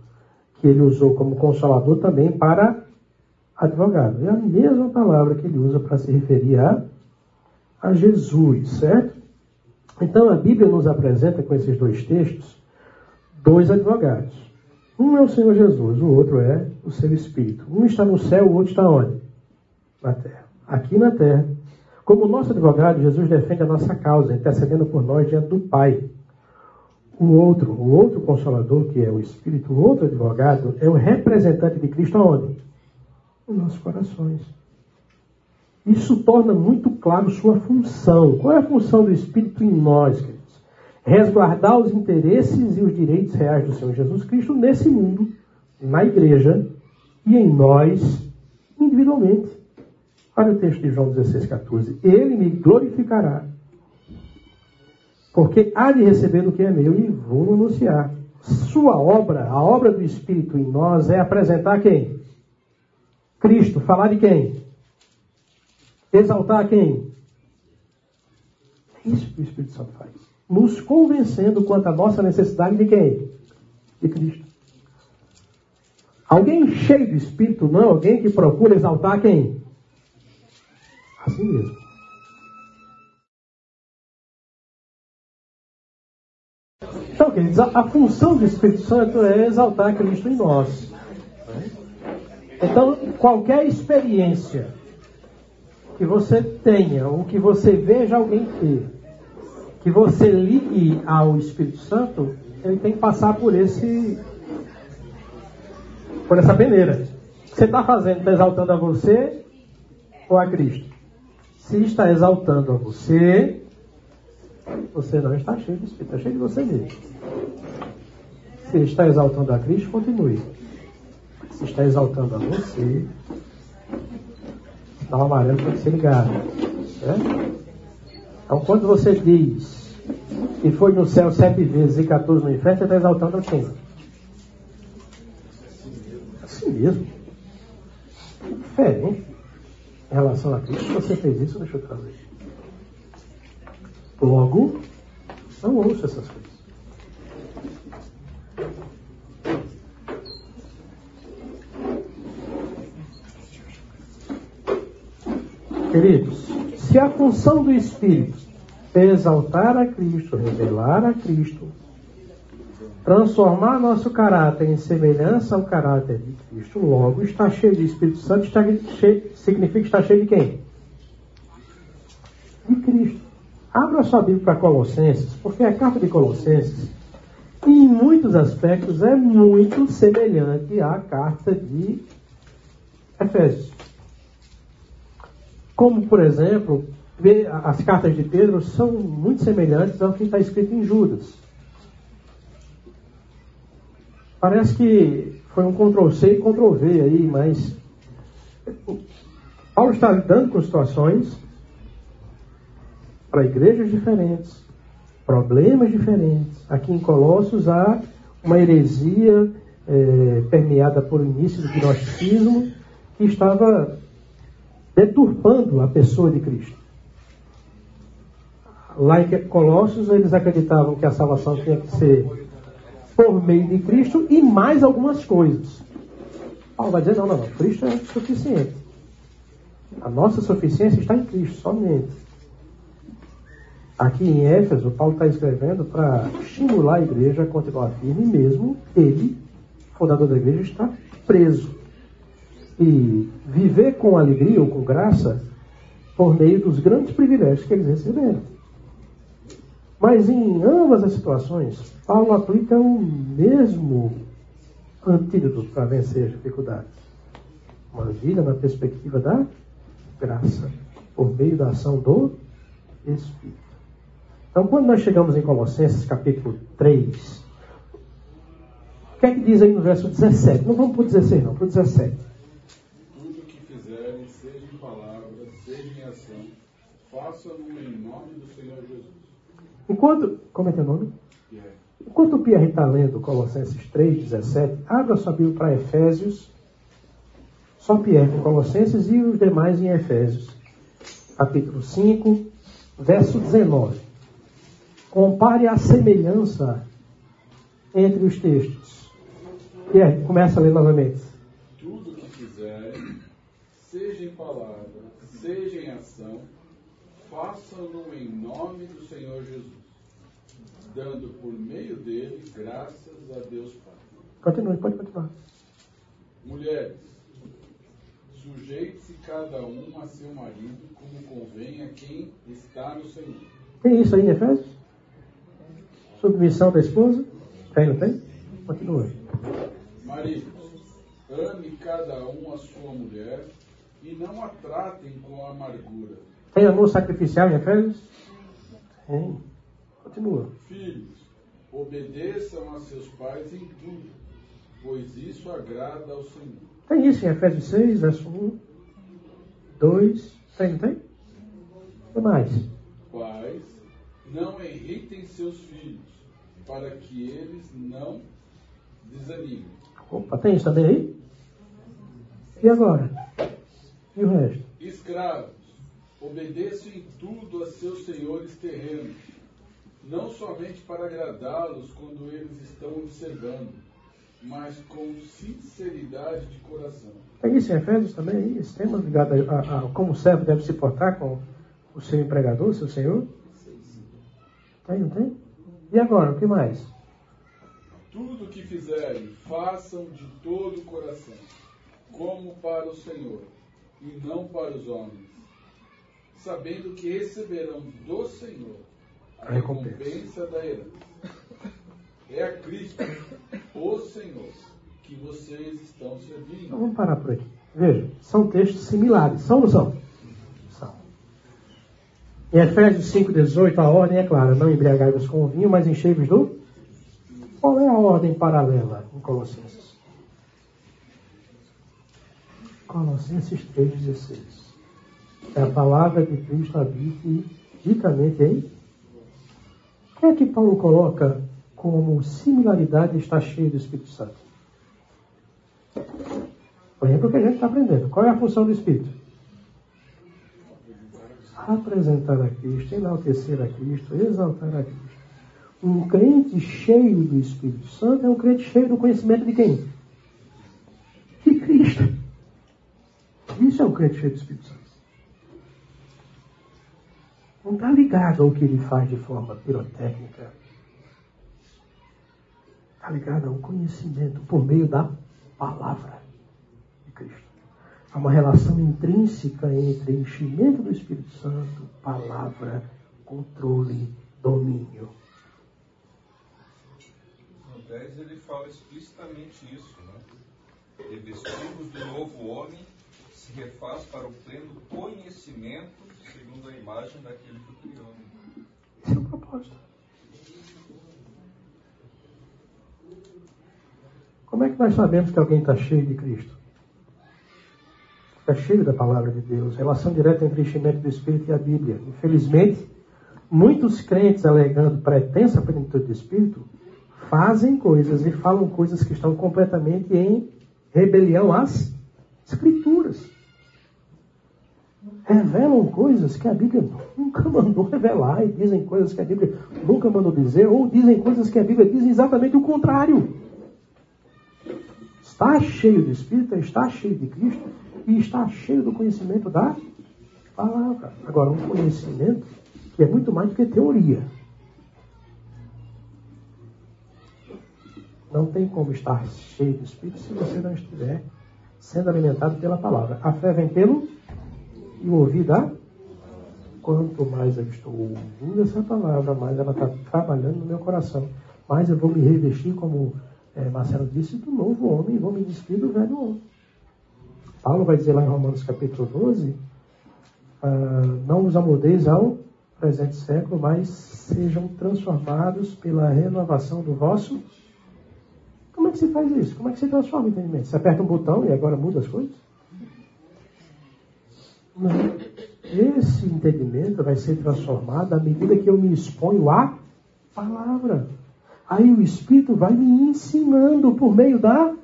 que ele usou como consolador também para advogado. É a mesma palavra que ele usa para se referir a, a Jesus, certo? Então, a Bíblia nos apresenta com esses dois textos dois advogados. Um é o Senhor Jesus, o outro é o seu Espírito. Um está no céu, o outro está onde? Na terra. Aqui na terra. Como nosso advogado, Jesus defende a nossa causa, intercedendo por nós diante do Pai. O outro, o outro consolador, que é o Espírito, o outro advogado, é o representante de Cristo aonde? Nos nossos corações. Isso torna muito claro sua função. Qual é a função do Espírito em nós, querido? Resguardar os interesses e os direitos reais do Senhor Jesus Cristo nesse mundo, na igreja e em nós individualmente. Olha o texto de João 16, 14. Ele me glorificará, porque há de receber do que é meu e vou anunciar. Sua obra, a obra do Espírito em nós, é apresentar quem? Cristo, falar de quem? Exaltar quem? É isso que o Espírito Santo faz. Nos convencendo quanto à nossa necessidade de quem? De Cristo. Alguém cheio do Espírito não alguém que procura exaltar quem? Assim mesmo. Então, queridos, a, a função do Espírito Santo é exaltar Cristo em nós. Então, qualquer experiência que você tenha, ou que você veja alguém ter, que você ligue ao Espírito Santo, ele tem que passar por esse por essa peneira. Você está fazendo? Está exaltando a você ou a Cristo? Se está exaltando a você, você não está cheio de Espírito, está cheio de você mesmo. Se está exaltando a Cristo, continue. Se está exaltando a você, sinal amarelo tem que ser ligado. Certo? Então, quando você diz que foi no céu sete vezes e 14 no inferno, você está exaltando a quem? A si mesmo. Diferente. Em relação a Cristo, você fez isso, deixa eu trazer. Logo, não ouço essas coisas. Queridos, se a função do Espírito é exaltar a Cristo, revelar a Cristo, transformar nosso caráter em semelhança ao caráter de Cristo, logo está cheio de Espírito Santo, está cheio, significa estar cheio de quem? De Cristo. Abra sua Bíblia para Colossenses, porque a carta de Colossenses, em muitos aspectos, é muito semelhante à carta de Efésios. Como, por exemplo, as cartas de Pedro são muito semelhantes ao que está escrito em Judas. Parece que foi um Ctrl-C e Ctrl-V aí, mas Paulo está lidando com situações para igrejas diferentes, problemas diferentes. Aqui em Colossos há uma heresia é, permeada por início do gnosticismo que estava deturpando a pessoa de Cristo. Lá em Colossos, eles acreditavam que a salvação tinha que ser por meio de Cristo e mais algumas coisas. Paulo vai dizer: não, não, não, Cristo é suficiente. A nossa suficiência está em Cristo, somente. Aqui em Éfeso, Paulo está escrevendo para estimular a igreja a continuar firme, mesmo ele, fundador da igreja, está preso. E viver com alegria ou com graça por meio dos grandes privilégios que eles receberam. Mas em ambas as situações, Paulo aplica o mesmo antídoto para vencer as dificuldades. Uma vida na perspectiva da graça, por meio da ação do Espírito. Então, quando nós chegamos em Colossenses capítulo 3, o que é que diz aí no verso 17? Não vamos para o 16, não, para o 17. Tudo o que fizerem, seja em palavra, seja em ação, façam-no em nome do Senhor Jesus. Enquanto. Como é que é o nome? Pierre. Enquanto o Pierre está lendo Colossenses 3, 17, abra sua Bíblia para Efésios. Só Pierre em Colossenses e os demais em Efésios. Capítulo 5, verso 19. Compare a semelhança entre os textos. Pierre, começa a ler novamente. Tudo o que fizerem, seja em palavra, seja em ação, façam-no em nome do Senhor Jesus, dando por meio dele graças a Deus Pai. Continue, pode continuar. Mulheres, sujeite-se cada um a seu marido, como convém a quem está no Senhor. Tem isso aí em Efésios? Submissão da esposa? Tem, não tem? Continua. Maridos, ame cada um a sua mulher e não a tratem com amargura. Tem amor sacrificial em Efésios? Tem. Continua. Filhos, obedeçam a seus pais em tudo, pois isso agrada ao Senhor. Tem isso em Efésios 6, verso 1, 2. Tem, não tem? O que mais? Pais, não irritem seus filhos, para que eles não desanimem. Opa, tem isso também aí? E agora? E o resto? Escravos, obedeçam em tudo a seus senhores terrenos, não somente para agradá-los quando eles estão observando, mas com sinceridade de coração. Tem isso em Efésios também, esse tema ligado a, a, a como o servo deve se portar com o seu empregador, seu senhor? Tem, não tem? E agora, o que mais? Tudo o que fizerem, façam de todo o coração, como para o Senhor, e não para os homens, sabendo que receberão do Senhor a recompensa. da herança. É a Cristo, o Senhor, que vocês estão Então servindo. vamos parar por aqui. Veja, são textos similares. São ou não são? São. Em Efésios 5,18, a ordem é clara: não embriagai-vos com o vinho, mas enchei-vos do. Qual é a ordem paralela em Colossenses? Colossenses 3,16. É a palavra de Cristo habite ricamente em. O que é que Paulo coloca como similaridade está cheio do Espírito Santo? Lembra o que a gente está aprendendo. Qual é a função do Espírito? Apresentar a Cristo, enaltecer a Cristo, exaltar a Cristo. Um crente cheio do Espírito Santo é um crente cheio do conhecimento de quem? De Cristo. Isso é um crente cheio do Espírito Santo. Não está ligado ao que ele faz de forma pirotécnica. Está ligado ao conhecimento por meio da palavra de Cristo. Há uma relação intrínseca entre enchimento do Espírito Santo, palavra, controle, domínio. No 10 ele fala explicitamente isso, né? Revestimos do novo homem, se refaz para o pleno conhecimento, segundo a imagem daquele que o criou. Esse é o propósito. Como é que nós sabemos que alguém está cheio de Cristo? Está cheio da palavra de Deus. Relação direta entre o enchimento do Espírito e a Bíblia. Infelizmente, muitos crentes alegando pretensa plenitude do Espírito fazem coisas e falam coisas que estão completamente em rebelião às Escrituras. Revelam coisas que a Bíblia nunca [LAUGHS] mandou revelar e dizem coisas que a Bíblia nunca mandou dizer, ou dizem coisas que a Bíblia diz exatamente o contrário. Está cheio do Espírito, está cheio de Cristo e está cheio do conhecimento da palavra. Agora, um conhecimento que é muito mais do que teoria. Não tem como estar cheio do Espírito se você não estiver sendo alimentado pela palavra. A fé vem pelo e o ouvir da. Quanto mais eu estou ouvindo essa palavra, mais ela está trabalhando no meu coração. Mais eu vou me revestir, como é, Marcelo disse, do novo homem vou me despir do velho homem. Paulo vai dizer lá em Romanos capítulo 12: ah, Não os amoldeis ao presente século, mas sejam transformados pela renovação do vosso. Como é que se faz isso? Como é que se transforma o entendimento? Você aperta um botão e agora muda as coisas? Não. Esse entendimento vai ser transformado à medida que eu me exponho à palavra. Aí o Espírito vai me ensinando por meio da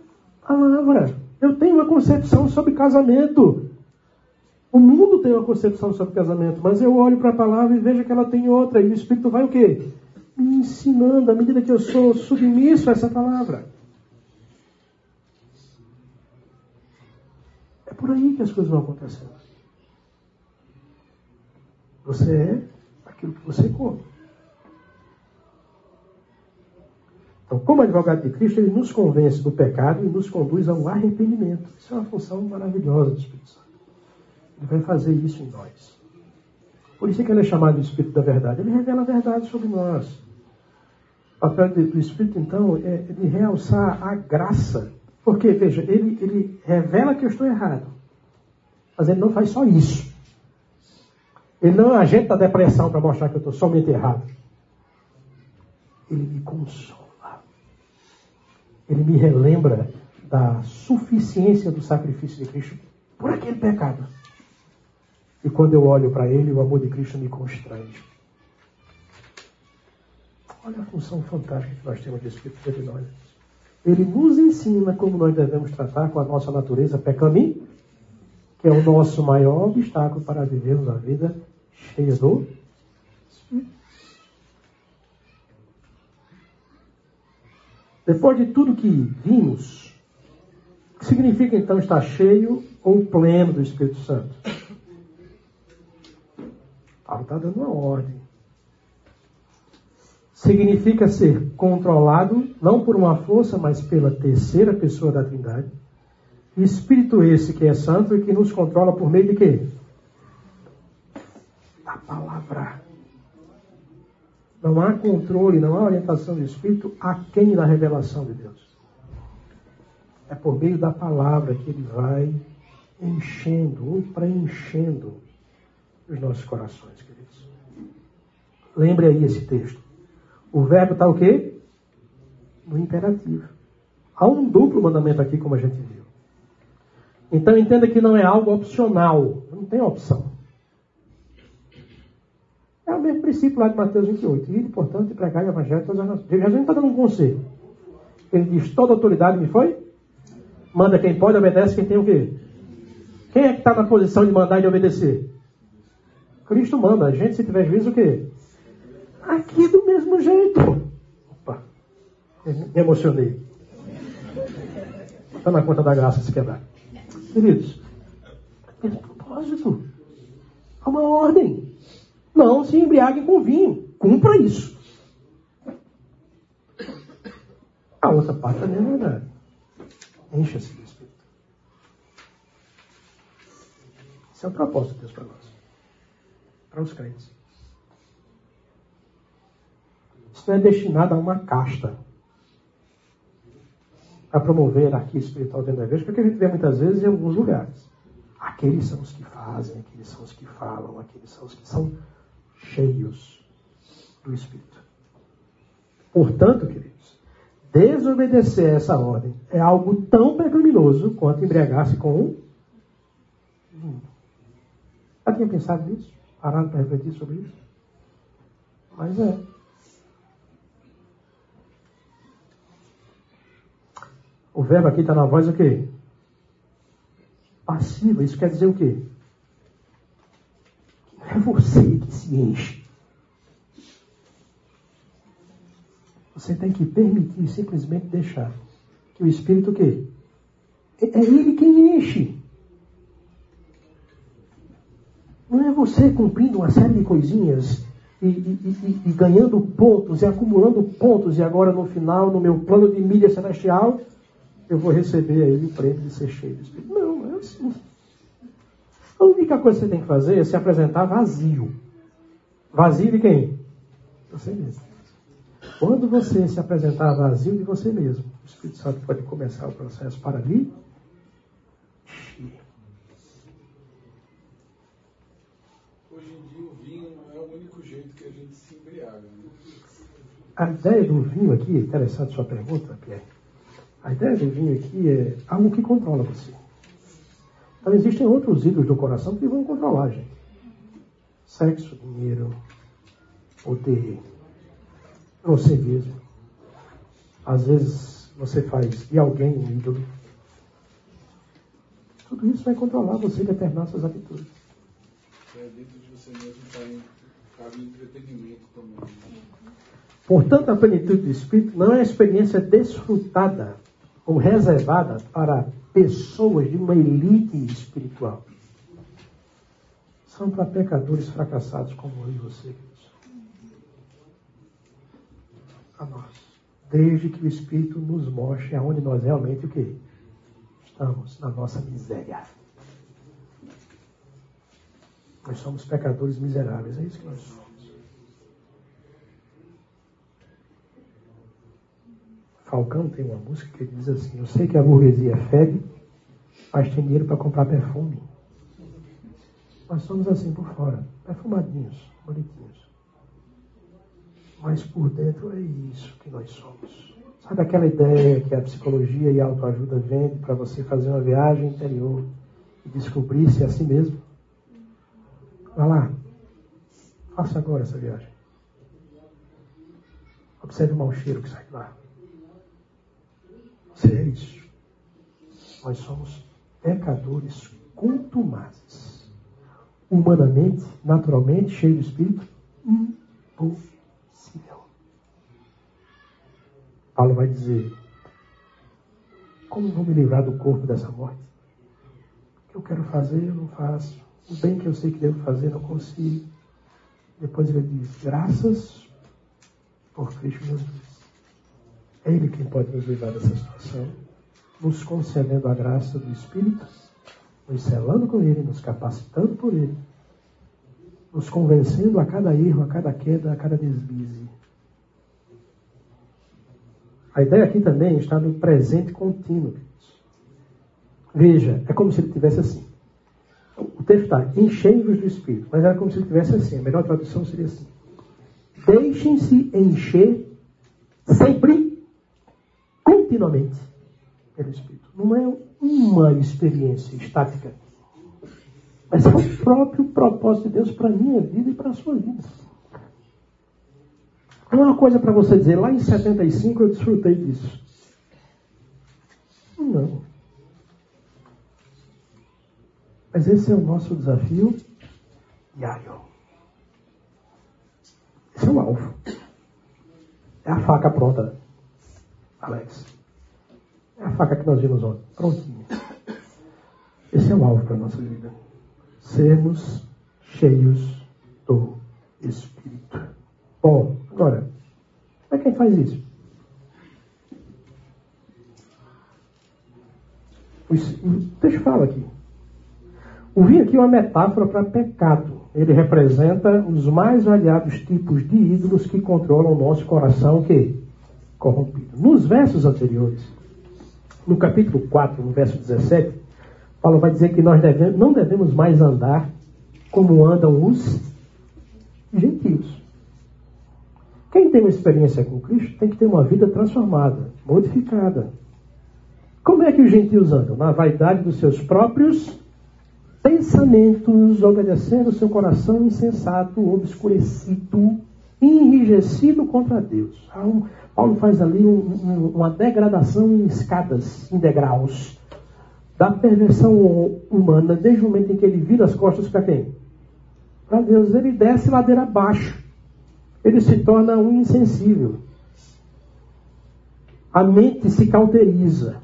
palavra. Eu tenho uma concepção sobre casamento. O mundo tem uma concepção sobre casamento, mas eu olho para a palavra e vejo que ela tem outra. E o Espírito vai o quê? Me ensinando à medida que eu sou submisso a essa palavra. É por aí que as coisas vão acontecendo. Você é aquilo que você come. Então, como advogado de Cristo, ele nos convence do pecado e nos conduz ao arrependimento. Isso é uma função maravilhosa do Espírito Santo. Ele vai fazer isso em nós. Por isso é que ele é chamado de Espírito da Verdade. Ele revela a verdade sobre nós. O papel do Espírito, então, é de realçar a graça. Porque, veja, ele, ele revela que eu estou errado. Mas ele não faz só isso. Ele não agente da depressão para mostrar que eu estou somente errado. Ele me consola. Ele me relembra da suficiência do sacrifício de Cristo por aquele pecado. E quando eu olho para ele, o amor de Cristo me constrange. Olha a função fantástica que nós temos de Espírito sobre nós. Ele nos ensina como nós devemos tratar com a nossa natureza pecaminosa. que é o nosso maior obstáculo para vivermos a vida cheia do. Depois de tudo que vimos, o que significa então estar cheio ou pleno do Espírito Santo? Paulo está dando uma ordem. Significa ser controlado, não por uma força, mas pela terceira pessoa da Trindade. Espírito esse que é santo e que nos controla por meio de quê? Palavra. Não há controle, não há orientação do Espírito a quem da revelação de Deus. É por meio da palavra que ele vai enchendo ou preenchendo os nossos corações, queridos. Lembre aí esse texto. O verbo está o quê? No imperativo. Há um duplo mandamento aqui, como a gente viu. Então entenda que não é algo opcional. Não tem opção. É o mesmo princípio lá de Mateus 28. E, portanto, pregar o evangelho todas as nações. Jesus não está dando um conselho. Ele diz, toda autoridade me foi? Manda quem pode, obedece quem tem o quê? Quem é que está na posição de mandar e de obedecer? Cristo manda. A gente, se tiver juízo, o quê? Aqui do mesmo jeito. Opa, me emocionei. Está na conta da graça se quebrar. Queridos, é propósito. Há uma ordem. Não se embriaguem com vinho. Cumpra isso. A outra parte também é verdade. Encha-se do Espírito. Esse é o propósito de Deus para nós. Para os crentes. Isso não é destinado a uma casta para promover a hierarquia espiritual dentro da igreja, porque a gente vê muitas vezes em alguns lugares. Aqueles são os que fazem, aqueles são os que falam, aqueles são os que são cheios do Espírito. Portanto, queridos, desobedecer essa ordem é algo tão pecaminoso quanto embriagar-se com um vinho. Já tinha pensado nisso? Parado para refletir sobre isso? Mas é. O verbo aqui está na voz o quê? Passiva. Isso quer dizer o quê? Não você que se enche. Você tem que permitir, simplesmente deixar que o Espírito o quê? É, é ele quem enche. Não é você cumprindo uma série de coisinhas e, e, e, e, ganhando pontos e acumulando pontos, e agora no final, no meu plano de mídia celestial, eu vou receber aí o prêmio de ser cheio do Espírito. Não, é assim. A única coisa que você tem que fazer é se apresentar vazio. Vazio de quem? Você mesmo. Quando você se apresentar vazio de você mesmo, o Espírito Santo pode começar o processo para ali. Hoje em dia o vinho não é o único jeito que a gente se embriaga. Né? A ideia do vinho aqui, interessante sua pergunta, Pierre. A ideia do vinho aqui é algo que controla você. Então existem outros ídolos do coração que vão controlar a gente. Sexo, dinheiro, poder, você mesmo. Às vezes você faz de alguém um ídolo. Tudo isso vai controlar você e determinar suas atitudes. É, dentro de você mesmo cabe entretenimento também. Portanto, a plenitude do Espírito não é a experiência desfrutada ou reservada para pessoas de uma elite espiritual. São para pecadores fracassados como eu e você, A nós. Desde que o Espírito nos mostre aonde nós realmente o quê? Estamos na nossa miséria. Nós somos pecadores miseráveis, é isso que nós somos. Falcão tem uma música que diz assim: Eu sei que a burguesia fede, mas tem dinheiro para comprar perfume. Nós somos assim por fora, perfumadinhos, bonitinhos. Mas por dentro é isso que nós somos. Sabe aquela ideia que a psicologia e a autoajuda vende para você fazer uma viagem interior e descobrir-se a si mesmo? Vá lá. Faça agora essa viagem. Observe o mau cheiro que sai de lá. Isso. Nós somos pecadores contumazes. Humanamente, naturalmente, cheio de espírito, impossível. Paulo vai dizer: Como vou me livrar do corpo dessa morte? O que eu quero fazer, eu não faço. O bem que eu sei que devo fazer, não consigo. Depois ele diz: Graças por Cristo Jesus. É Ele quem pode nos livrar dessa situação, nos concedendo a graça do Espírito, nos selando com Ele, nos capacitando por Ele, nos convencendo a cada erro, a cada queda, a cada deslize. A ideia aqui também está no presente contínuo. Veja, é como se ele tivesse assim. O texto está, enchei-vos do Espírito, mas era como se ele tivesse assim. A melhor tradução seria assim. Deixem-se encher sempre, continuamente, pelo Espírito. Não é uma experiência estática. Mas é o próprio propósito de Deus para a minha vida e para a sua vida. Não é uma coisa para você dizer, lá em 75 eu desfrutei disso. Não. Mas esse é o nosso desafio diário. Esse é o alvo. É a faca pronta, Alex. É a faca que nós vimos ontem. Prontinha. Esse é o alvo para a nossa vida. Sermos cheios do Espírito. Bom, agora, como é quem faz isso? Deixa eu falar aqui. O vinho aqui é uma metáfora para pecado. Ele representa os mais variados tipos de ídolos que controlam o nosso coração que corrompido. Nos versos anteriores, no capítulo 4, no verso 17, Paulo vai dizer que nós devemos, não devemos mais andar como andam os gentios. Quem tem uma experiência com Cristo tem que ter uma vida transformada, modificada. Como é que os gentios andam? Na vaidade dos seus próprios pensamentos, obedecendo seu coração insensato, obscurecido, enrijecido contra Deus. Paulo faz ali um, um, uma degradação em escadas, em degraus, da perversão humana, desde o momento em que ele vira as costas para quem? Para Deus. Ele desce ladeira abaixo. Ele se torna um insensível. A mente se cauteriza.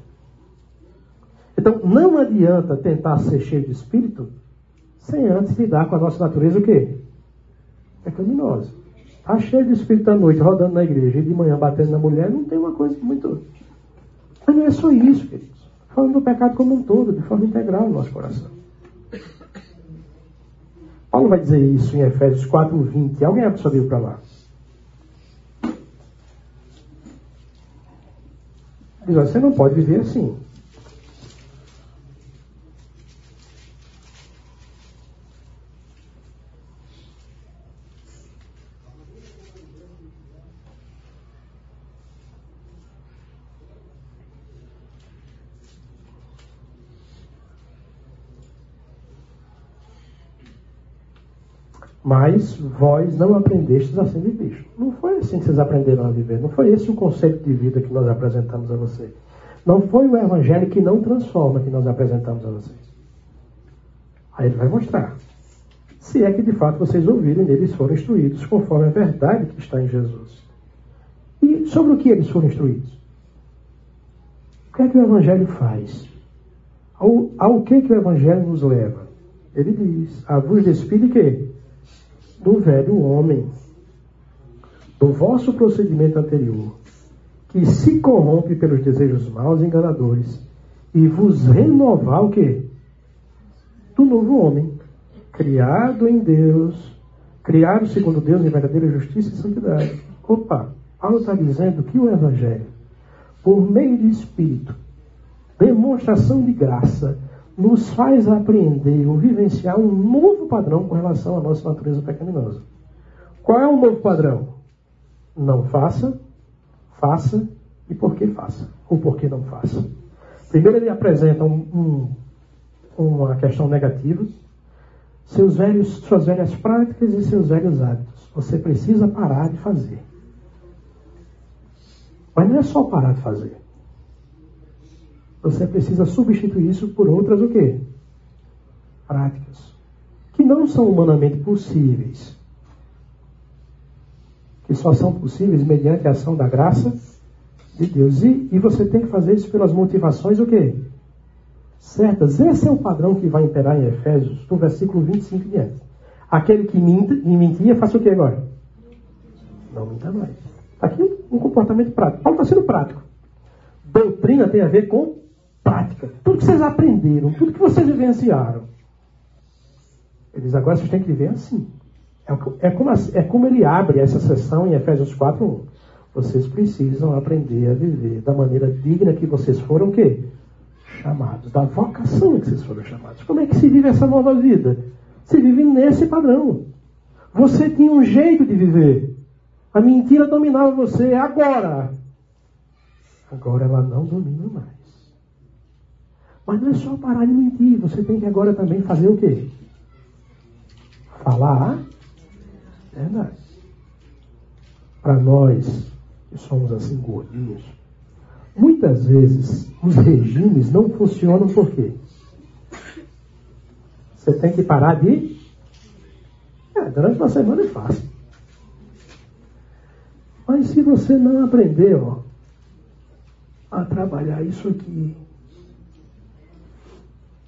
Então, não adianta tentar ser cheio de espírito sem antes lidar com a nossa natureza o quê? Pecaminosa. Está cheio de espírito à noite, rodando na igreja, e de manhã batendo na mulher, não tem uma coisa muito. Mas não é só isso, queridos. Falando do pecado como um todo, de forma integral no nosso coração. Paulo vai dizer isso em Efésios 4, 20. Alguém abre sua Bíblia para lá. Diz, você não pode viver assim. Mas vós não aprendestes assim de bicho. Não foi assim que vocês aprenderam a viver. Não foi esse o conceito de vida que nós apresentamos a vocês. Não foi o evangelho que não transforma que nós apresentamos a vocês. Aí ele vai mostrar. Se é que de fato vocês ouviram e neles foram instruídos conforme a verdade que está em Jesus. E sobre o que eles foram instruídos? O que é que o evangelho faz? Ao, ao que, que o evangelho nos leva? Ele diz, a vos despide que? Do velho homem, do vosso procedimento anterior, que se corrompe pelos desejos maus e enganadores, e vos renovar o quê? Do novo homem, criado em Deus, criado segundo Deus em verdadeira justiça e santidade. Opa, Paulo está dizendo que o Evangelho, por meio de Espírito, demonstração de graça, nos faz apreender ou vivenciar um novo padrão com relação à nossa natureza pecaminosa. Qual é o novo padrão? Não faça, faça e por que faça, ou por que não faça. Primeiro ele apresenta um, um, uma questão negativa, seus velhos, suas velhas práticas e seus velhos hábitos. Você precisa parar de fazer. Mas não é só parar de fazer. Você precisa substituir isso por outras o quê? práticas que não são humanamente possíveis, que só são possíveis mediante a ação da graça de Deus. E, e você tem que fazer isso pelas motivações o quê? Certas. Esse é o padrão que vai imperar em Efésios, no versículo 25 diante. Aquele que mentia, faça o que agora? Não minta mais. Tá aqui um comportamento prático. Paulo está sendo prático. Doutrina tem a ver com prática. Tudo que vocês aprenderam, tudo que vocês vivenciaram. Eles agora vocês têm que viver assim. É, é, como, é como ele abre essa sessão em Efésios 4, 1. Vocês precisam aprender a viver da maneira digna que vocês foram quê? Chamados, da vocação que vocês foram chamados. Como é que se vive essa nova vida? Se vive nesse padrão. Você tinha um jeito de viver. A mentira dominava você. Agora. Agora ela não domina mais. Mas não é só parar de mentir. Você tem que agora também fazer o quê? Falar verdade. Para nós que somos assim gordinhos, muitas vezes os regimes não funcionam por quê? Você tem que parar de. É, durante uma semana é fácil. Mas se você não aprender ó, a trabalhar isso aqui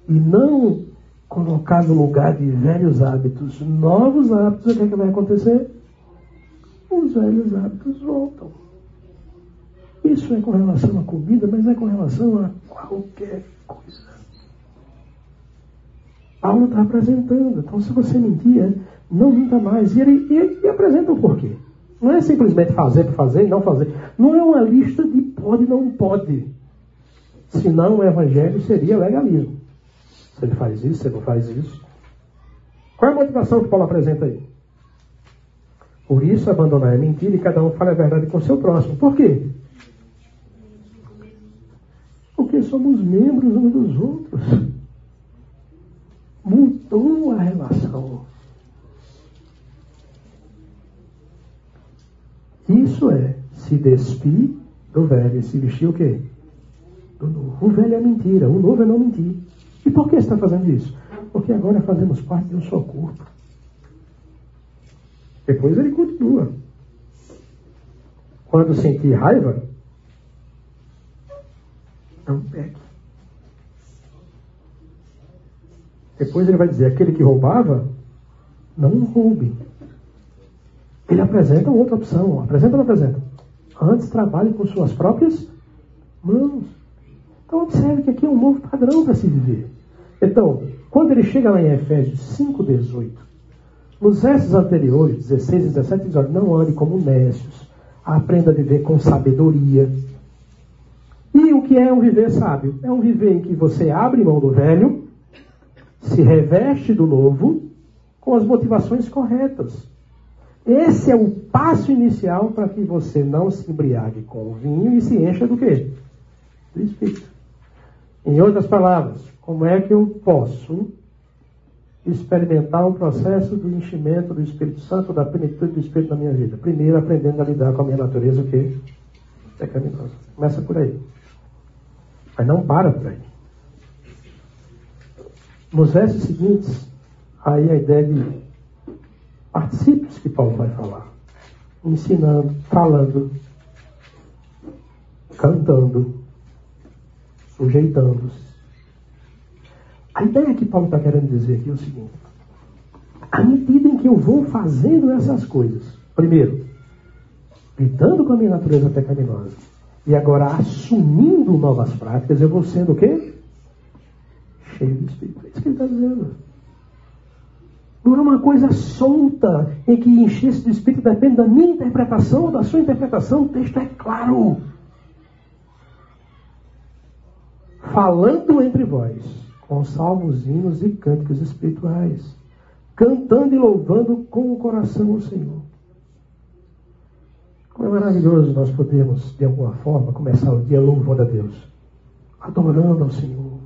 e não colocar no lugar de velhos hábitos novos hábitos, o que, é que vai acontecer? Os velhos hábitos voltam. Isso é com relação à comida, mas é com relação a qualquer coisa. Paulo está apresentando. Então, se você mentir, não minta mais. E ele, apresenta o porquê. Não é simplesmente fazer por fazer e não fazer. Não é uma lista de pode e não pode. Senão o evangelho seria legalismo. Você faz isso, você não faz isso. Qual é a motivação que Paulo apresenta aí? Por isso, abandonar é mentira e cada um fala a verdade com o seu próximo. Por quê? Porque somos membros uns dos outros. Mudou a relação. Isso é se despir do velho e se vestir o quê? Do novo. O velho é mentira, o novo é não mentir. E por que está fazendo isso? Porque agora fazemos parte de um só corpo. Depois ele continua. Quando sentir raiva, não pegue. Depois ele vai dizer: aquele que roubava, não roube. Ele apresenta outra opção. Apresenta ou não apresenta? Antes trabalhe com suas próprias mãos. Então observe que aqui é um novo padrão para se viver. Então, quando ele chega lá em Efésios 5,18, nos versos anteriores, 16 e 17, diz: olha, não ande como nécios, aprenda a viver com sabedoria. E o que é um viver sábio? É um viver em que você abre mão do velho, se reveste do novo, com as motivações corretas. Esse é o passo inicial para que você não se embriague com o vinho e se encha do quê? Do Espírito. Em outras palavras, como é que eu posso experimentar o processo do enchimento do Espírito Santo, da plenitude do Espírito na minha vida? Primeiro, aprendendo a lidar com a minha natureza, o que? Pecaminosa. Começa por aí. Mas não para por aí. Nos versos seguintes, aí a ideia de particípios que Paulo vai falar. Ensinando, falando, cantando, sujeitando-se a ideia que Paulo está querendo dizer aqui é o seguinte: à medida em que eu vou fazendo essas coisas, primeiro, lidando com a minha natureza pecaminosa, e agora assumindo novas práticas, eu vou sendo o quê? Cheio do Espírito. É isso que ele está dizendo. Não é uma coisa solta em que encher-se do Espírito depende da minha interpretação ou da sua interpretação. O texto é claro. Falando entre vós com salmos, hinos e cânticos espirituais, cantando e louvando com o coração o Senhor. Como é maravilhoso nós podemos, de alguma forma, começar o dia louvando a Deus, adorando ao Senhor.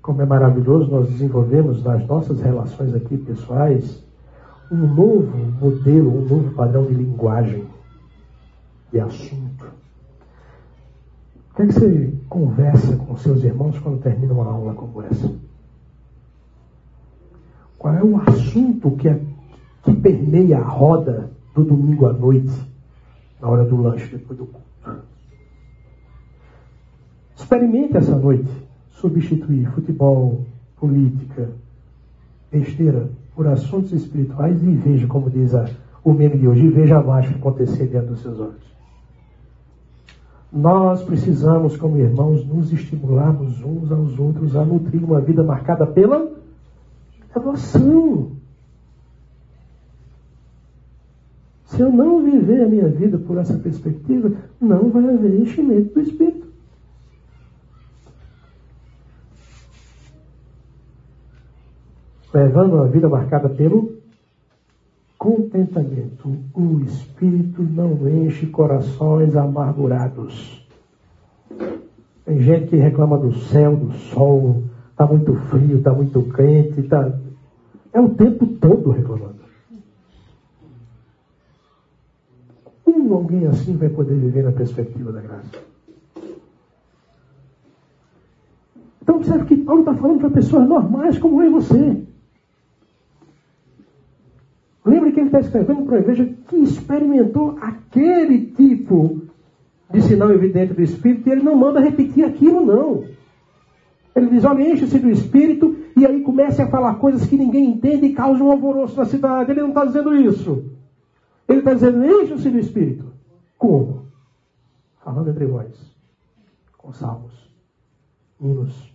Como é maravilhoso nós desenvolvemos nas nossas relações aqui pessoais um novo modelo, um novo padrão de linguagem, de assunto que, é que você conversa com seus irmãos quando termina uma aula como essa? Qual é o assunto que, é, que permeia a roda do domingo à noite, na hora do lanche, depois do culto? Experimente essa noite substituir futebol, política, besteira por assuntos espirituais e veja, como diz a, o meme de hoje, veja a mágica acontecer diante dos seus olhos. Nós precisamos, como irmãos, nos estimularmos uns aos outros a nutrir uma vida marcada pela devoção. Se eu não viver a minha vida por essa perspectiva, não vai haver enchimento do Espírito. Levando uma vida marcada pelo contentamento. O Espírito não enche corações amargurados. Tem gente que reclama do céu, do sol, está muito frio, está muito quente, tá... é o tempo todo reclamando. Como alguém assim vai poder viver na perspectiva da graça? Então observe que Paulo está falando para pessoas normais como eu e você. Lembre que ele está escrevendo para a igreja que experimentou aquele tipo de sinal evidente do Espírito e ele não manda repetir aquilo, não. Ele diz: olha, enche-se do Espírito e aí comece a falar coisas que ninguém entende e causa um alvoroço na cidade. Ele não está dizendo isso. Ele está dizendo: enche-se do Espírito. Como? Falando entre vós, com salmos, hinos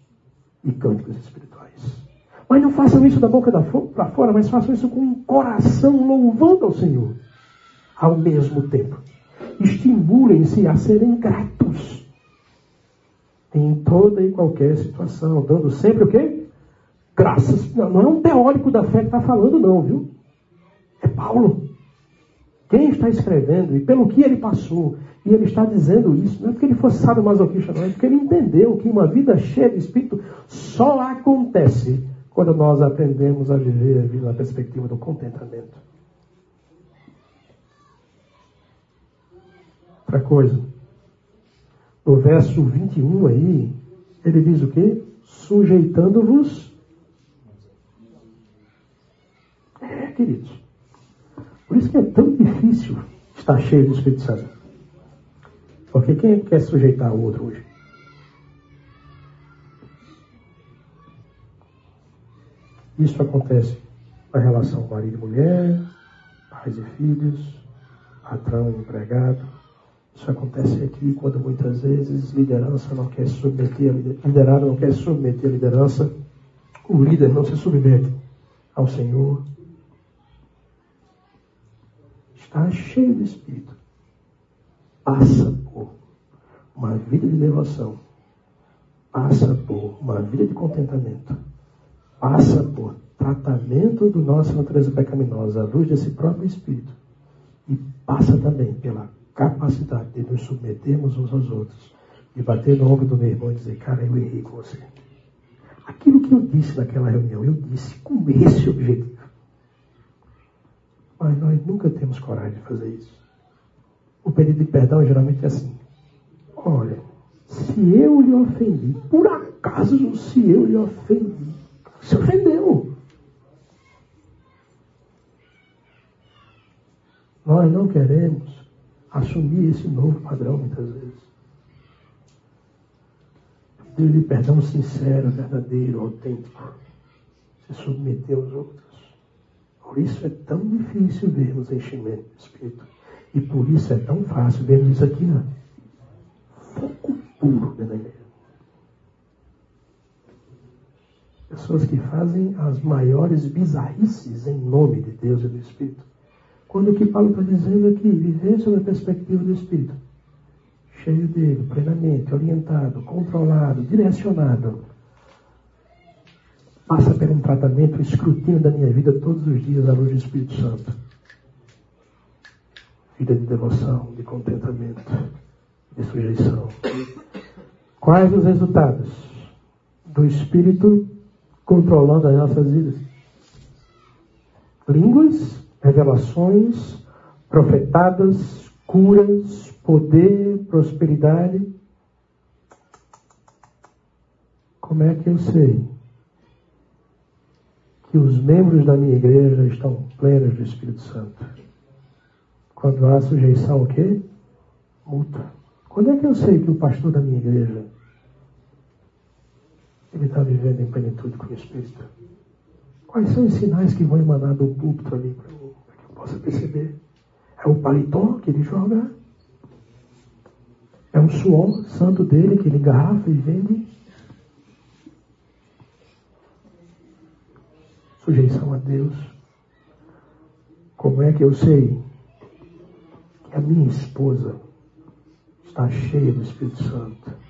e cânticos espirituais. Mas não façam isso da boca para fora, mas façam isso com um coração louvando ao Senhor. Ao mesmo tempo, estimulem-se a serem gratos em toda e qualquer situação, dando sempre o quê? Graças. Não, não é um teórico da fé que está falando, não, viu? É Paulo. Quem está escrevendo e pelo que ele passou, e ele está dizendo isso, não é porque ele fosse sadomasoquista, não, é porque ele entendeu que uma vida cheia de Espírito só acontece quando nós aprendemos a viver a vida na perspectiva do contentamento. Outra coisa, no verso 21 aí, ele diz o quê? Sujeitando-vos. É, queridos. Por isso que é tão difícil estar cheio do Espírito Santo. Porque quem quer sujeitar o outro hoje? Isso acontece na relação marido e mulher, pais e filhos, patrão e empregado. Isso acontece aqui quando muitas vezes liderança não quer submeter liderado não quer submeter a liderança, o líder não se submete ao Senhor. Está cheio de espírito. Passa por uma vida de devoção. Passa por uma vida de contentamento passa por tratamento do nossa natureza pecaminosa à luz desse próprio Espírito e passa também pela capacidade de nos submetermos uns aos outros, de bater no ombro do meu irmão e dizer, cara, eu errei com você. Aquilo que eu disse naquela reunião, eu disse com esse objetivo. Mas nós nunca temos coragem de fazer isso. O pedido de perdão geralmente é assim. Olha, se eu lhe ofendi, por acaso se eu lhe ofendi, se ofendeu. Nós não queremos assumir esse novo padrão muitas vezes. Pedir-lhe perdão sincero, verdadeiro, autêntico. Se submeter aos outros. Por isso é tão difícil vermos enchimento do Espírito. E por isso é tão fácil vermos isso aqui, né? Foco puro dentro da igreja. Pessoas que fazem as maiores bizarrices em nome de Deus e do Espírito. Quando o que Paulo está dizendo aqui, viver sob a perspectiva do Espírito, cheio dele, plenamente, orientado, controlado, direcionado, passa por um tratamento, um escrutínio da minha vida todos os dias à luz do Espírito Santo. Vida de devoção, de contentamento, de sujeição. Quais os resultados do Espírito controlando as nossas vidas. Línguas, revelações, profetadas, curas, poder, prosperidade. Como é que eu sei que os membros da minha igreja estão plenos do Espírito Santo? Quando há sujeição o quê? Mútua. Quando é que eu sei que o pastor da minha igreja ele está vivendo em plenitude com o Espírito? Quais são os sinais que vão emanar do púlpito ali para que eu possa perceber? É o paletó que ele joga? É o suor santo dele que ele engarrafa e vende? Sujeição a Deus. Como é que eu sei que a minha esposa está cheia do Espírito Santo?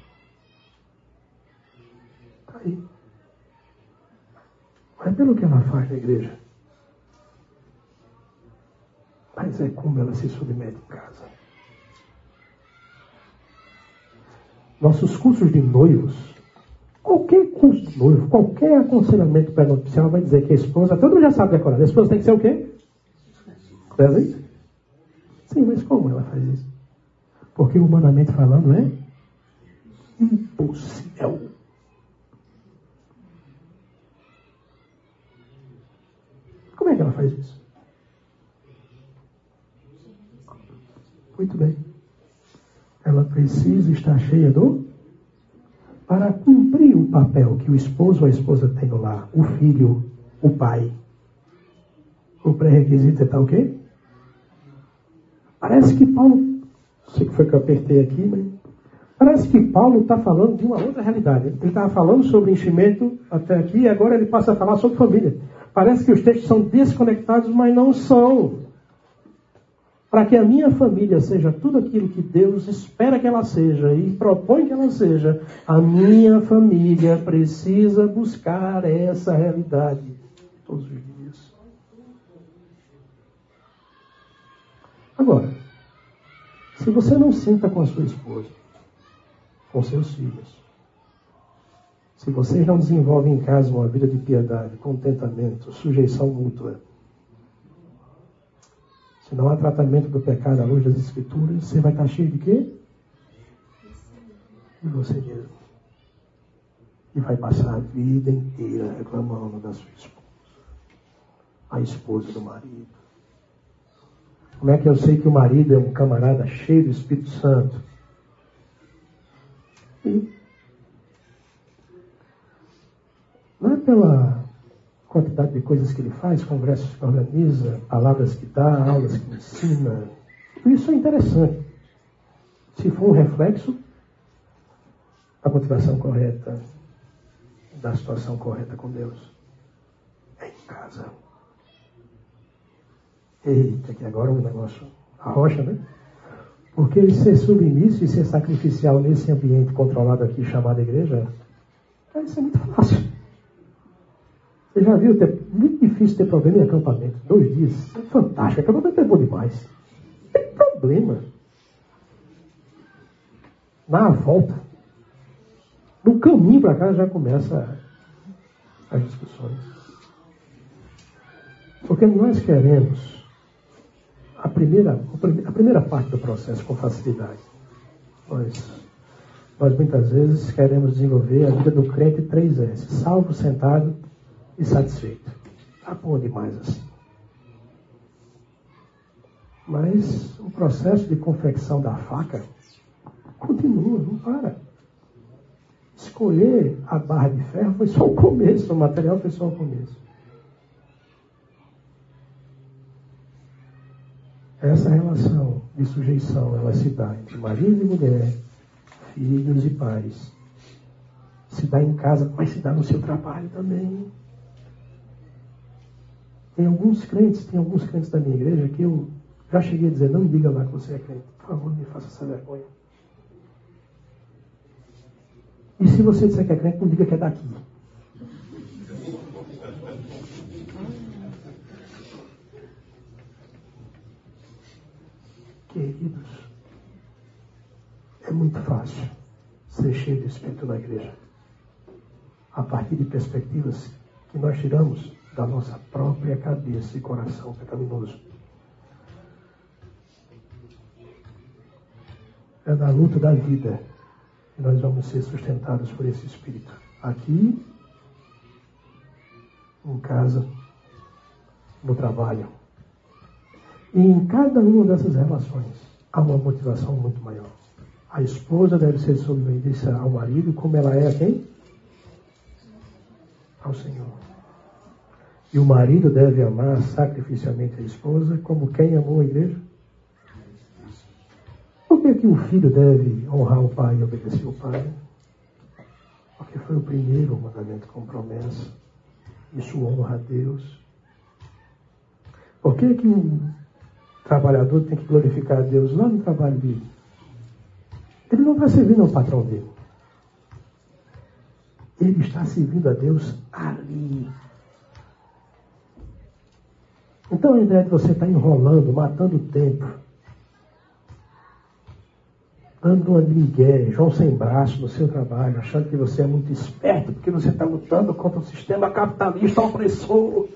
Aí. Não é pelo que ela faz na igreja. Mas é como ela se submete em casa. Nossos cursos de noivos, qualquer curso de noivo, qualquer aconselhamento pré-nupcial vai dizer que a esposa, todo mundo já sabe decorar, a esposa tem que ser o quê? Presente? Sim, mas como ela faz isso? Porque humanamente falando é impossível. Como é que ela faz isso? Muito bem. Ela precisa estar cheia do. Para cumprir o papel que o esposo ou a esposa tem lá, o filho, o pai. O pré-requisito é tal o quê? Parece que Paulo. Sei que foi que eu apertei aqui, mas. Parece que Paulo está falando de uma outra realidade. Ele estava falando sobre enchimento até aqui e agora ele passa a falar sobre família. Parece que os textos são desconectados, mas não são. Para que a minha família seja tudo aquilo que Deus espera que ela seja e propõe que ela seja, a minha família precisa buscar essa realidade todos os dias. Agora, se você não senta com a sua esposa, com seus filhos, se vocês não desenvolvem em casa uma vida de piedade, contentamento, sujeição mútua, se não há tratamento do pecado à luz das Escrituras, você vai estar cheio de quê? De você mesmo. E vai passar a vida inteira reclamando da sua esposa. A esposa do marido. Como é que eu sei que o marido é um camarada cheio do Espírito Santo? E Não é pela quantidade de coisas que ele faz, congressos que organiza, palavras que dá, aulas que ensina. Tudo isso é interessante. Se for um reflexo da motivação correta, da situação correta com Deus, é em casa. Eita, que agora o negócio arrocha, né? Porque ser submisso e ser sacrificial nesse ambiente controlado aqui chamado igreja, isso é muito fácil. Você já viu, é muito difícil ter problema em acampamento. Dois dias. É fantástico. Acampamento é bom demais. Não tem problema. Na volta. No caminho para cá já começa as discussões. Porque nós queremos a primeira, a primeira parte do processo com facilidade. Nós, nós muitas vezes queremos desenvolver a vida do crente três S. Salvo, sentado e satisfeito. Está bom demais assim. Mas o processo de confecção da faca continua, não para. Escolher a barra de ferro foi só o começo, o material foi só o começo. Essa relação de sujeição, ela se dá entre marido e mulher, filhos e pais. Se dá em casa, mas se dá no seu trabalho também. Tem alguns crentes, tem alguns crentes da minha igreja que eu já cheguei a dizer, não me diga lá que você é crente. Por favor, me faça essa vergonha. E se você disser que é crente, não diga que é daqui. Queridos, é muito fácil ser cheio de Espírito na igreja. A partir de perspectivas que nós tiramos da nossa própria cabeça e coração pecaminoso. É na luta da vida que nós vamos ser sustentados por esse Espírito. Aqui em casa, no trabalho. E em cada uma dessas relações há uma motivação muito maior. A esposa deve ser submetida ao marido como ela é a quem? Ao Senhor. E o marido deve amar sacrificialmente a esposa como quem amou a igreja? Por que, que o filho deve honrar o pai e obedecer o pai? Porque foi o primeiro mandamento com promessa. Isso honra a Deus. Por que, que o trabalhador tem que glorificar a Deus lá no trabalho dele? Ele não está servindo ao patrão dele. Ele está servindo a Deus ali. Então a ideia de você estar enrolando, matando o tempo, dando uma de Miguel, João sem braço no seu trabalho, achando que você é muito esperto, porque você está lutando contra o sistema capitalista opressor.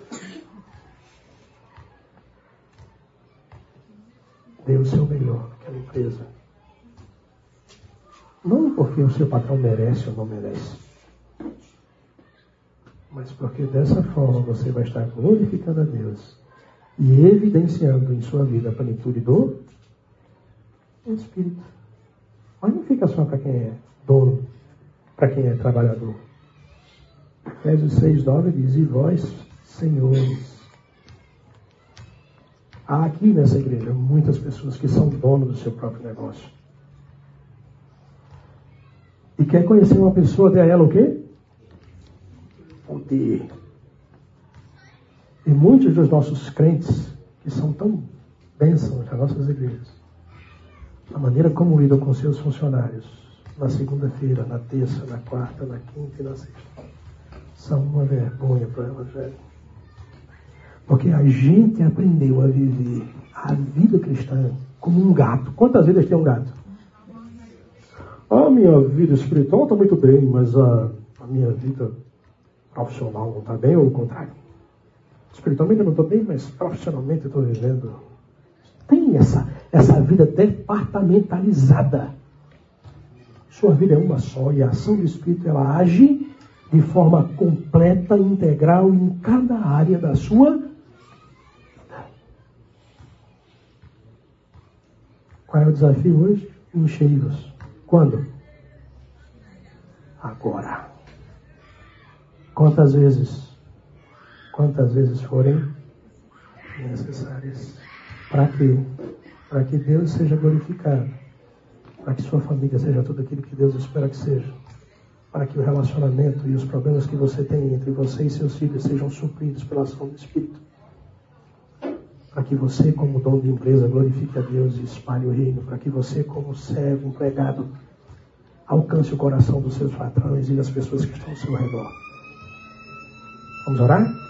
Dê o seu melhor naquela empresa. Não porque o seu patrão merece ou não merece, mas porque dessa forma você vai estar glorificando a Deus e evidenciando em sua vida a plenitude do Espírito. Mas não fica só para quem é dono, para quem é trabalhador. Efésios 6, 9 diz: E vós, senhores. Há aqui nessa igreja muitas pessoas que são donos do seu próprio negócio. E quer conhecer uma pessoa, dê a ela o quê? Poder. E muitos dos nossos crentes, que são tão bênçãos nas nossas igrejas, a maneira como lidam com seus funcionários, na segunda-feira, na terça, na quarta, na quinta e na sexta, são uma vergonha para o Evangelho. Porque a gente aprendeu a viver a vida cristã como um gato. Quantas vidas tem um gato? A minha vida espiritual está muito bem, mas a, a minha vida profissional não está bem, ou o contrário. Espiritualmente eu não estou bem, mas profissionalmente eu estou vivendo. Tem essa, essa vida departamentalizada. Sua vida é uma só e a ação do Espírito ela age de forma completa, integral em cada área da sua vida. Qual é o desafio hoje? Enchei-vos. Quando? Agora. Quantas vezes? Quantas vezes forem necessárias. Para que? Para que Deus seja glorificado. Para que sua família seja tudo aquilo que Deus espera que seja. Para que o relacionamento e os problemas que você tem entre você e seus filhos sejam supridos pela ação do Espírito. Para que você, como dono de empresa, glorifique a Deus e espalhe o reino. Para que você, como servo, empregado, alcance o coração dos seus patrões e das pessoas que estão ao seu redor. Vamos orar?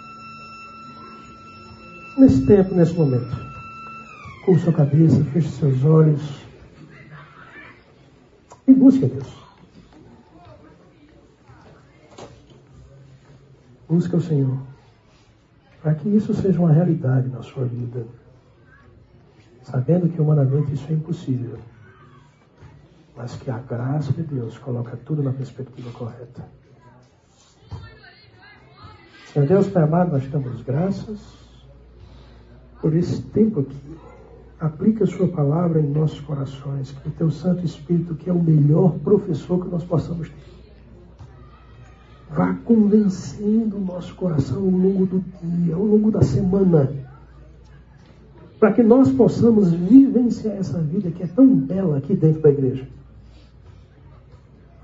Nesse tempo, nesse momento, com sua cabeça, feche seus olhos. E busque a Deus. Busque o Senhor. Para que isso seja uma realidade na sua vida, sabendo que humanamente isso é impossível, mas que a graça de Deus coloca tudo na perspectiva correta. Senhor Deus, Pai amado, nós damos graças por esse tempo aqui. Aplica a Sua palavra em nossos corações, que o Teu Santo Espírito, que é o melhor professor que nós possamos ter, vá convencendo o nosso coração ao longo do dia, ao longo da semana, para que nós possamos vivenciar essa vida que é tão bela aqui dentro da igreja.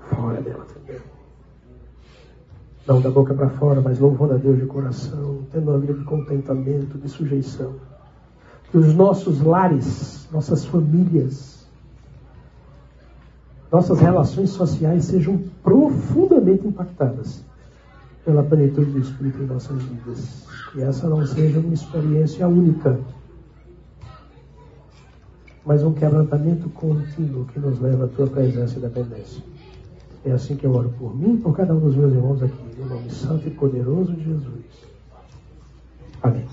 Fora dela também. Não da boca para fora, mas louvando a Deus de coração, tendo uma vida de contentamento, de sujeição. Que os nossos lares, nossas famílias, nossas relações sociais sejam profundamente impactadas pela plenitude do Espírito em nossas vidas. Que essa não seja uma experiência única, mas um quebrantamento contínuo que nos leva à tua presença e dependência. É assim que eu oro por mim e por cada um dos meus irmãos aqui, no nome santo e poderoso de Jesus. Amém.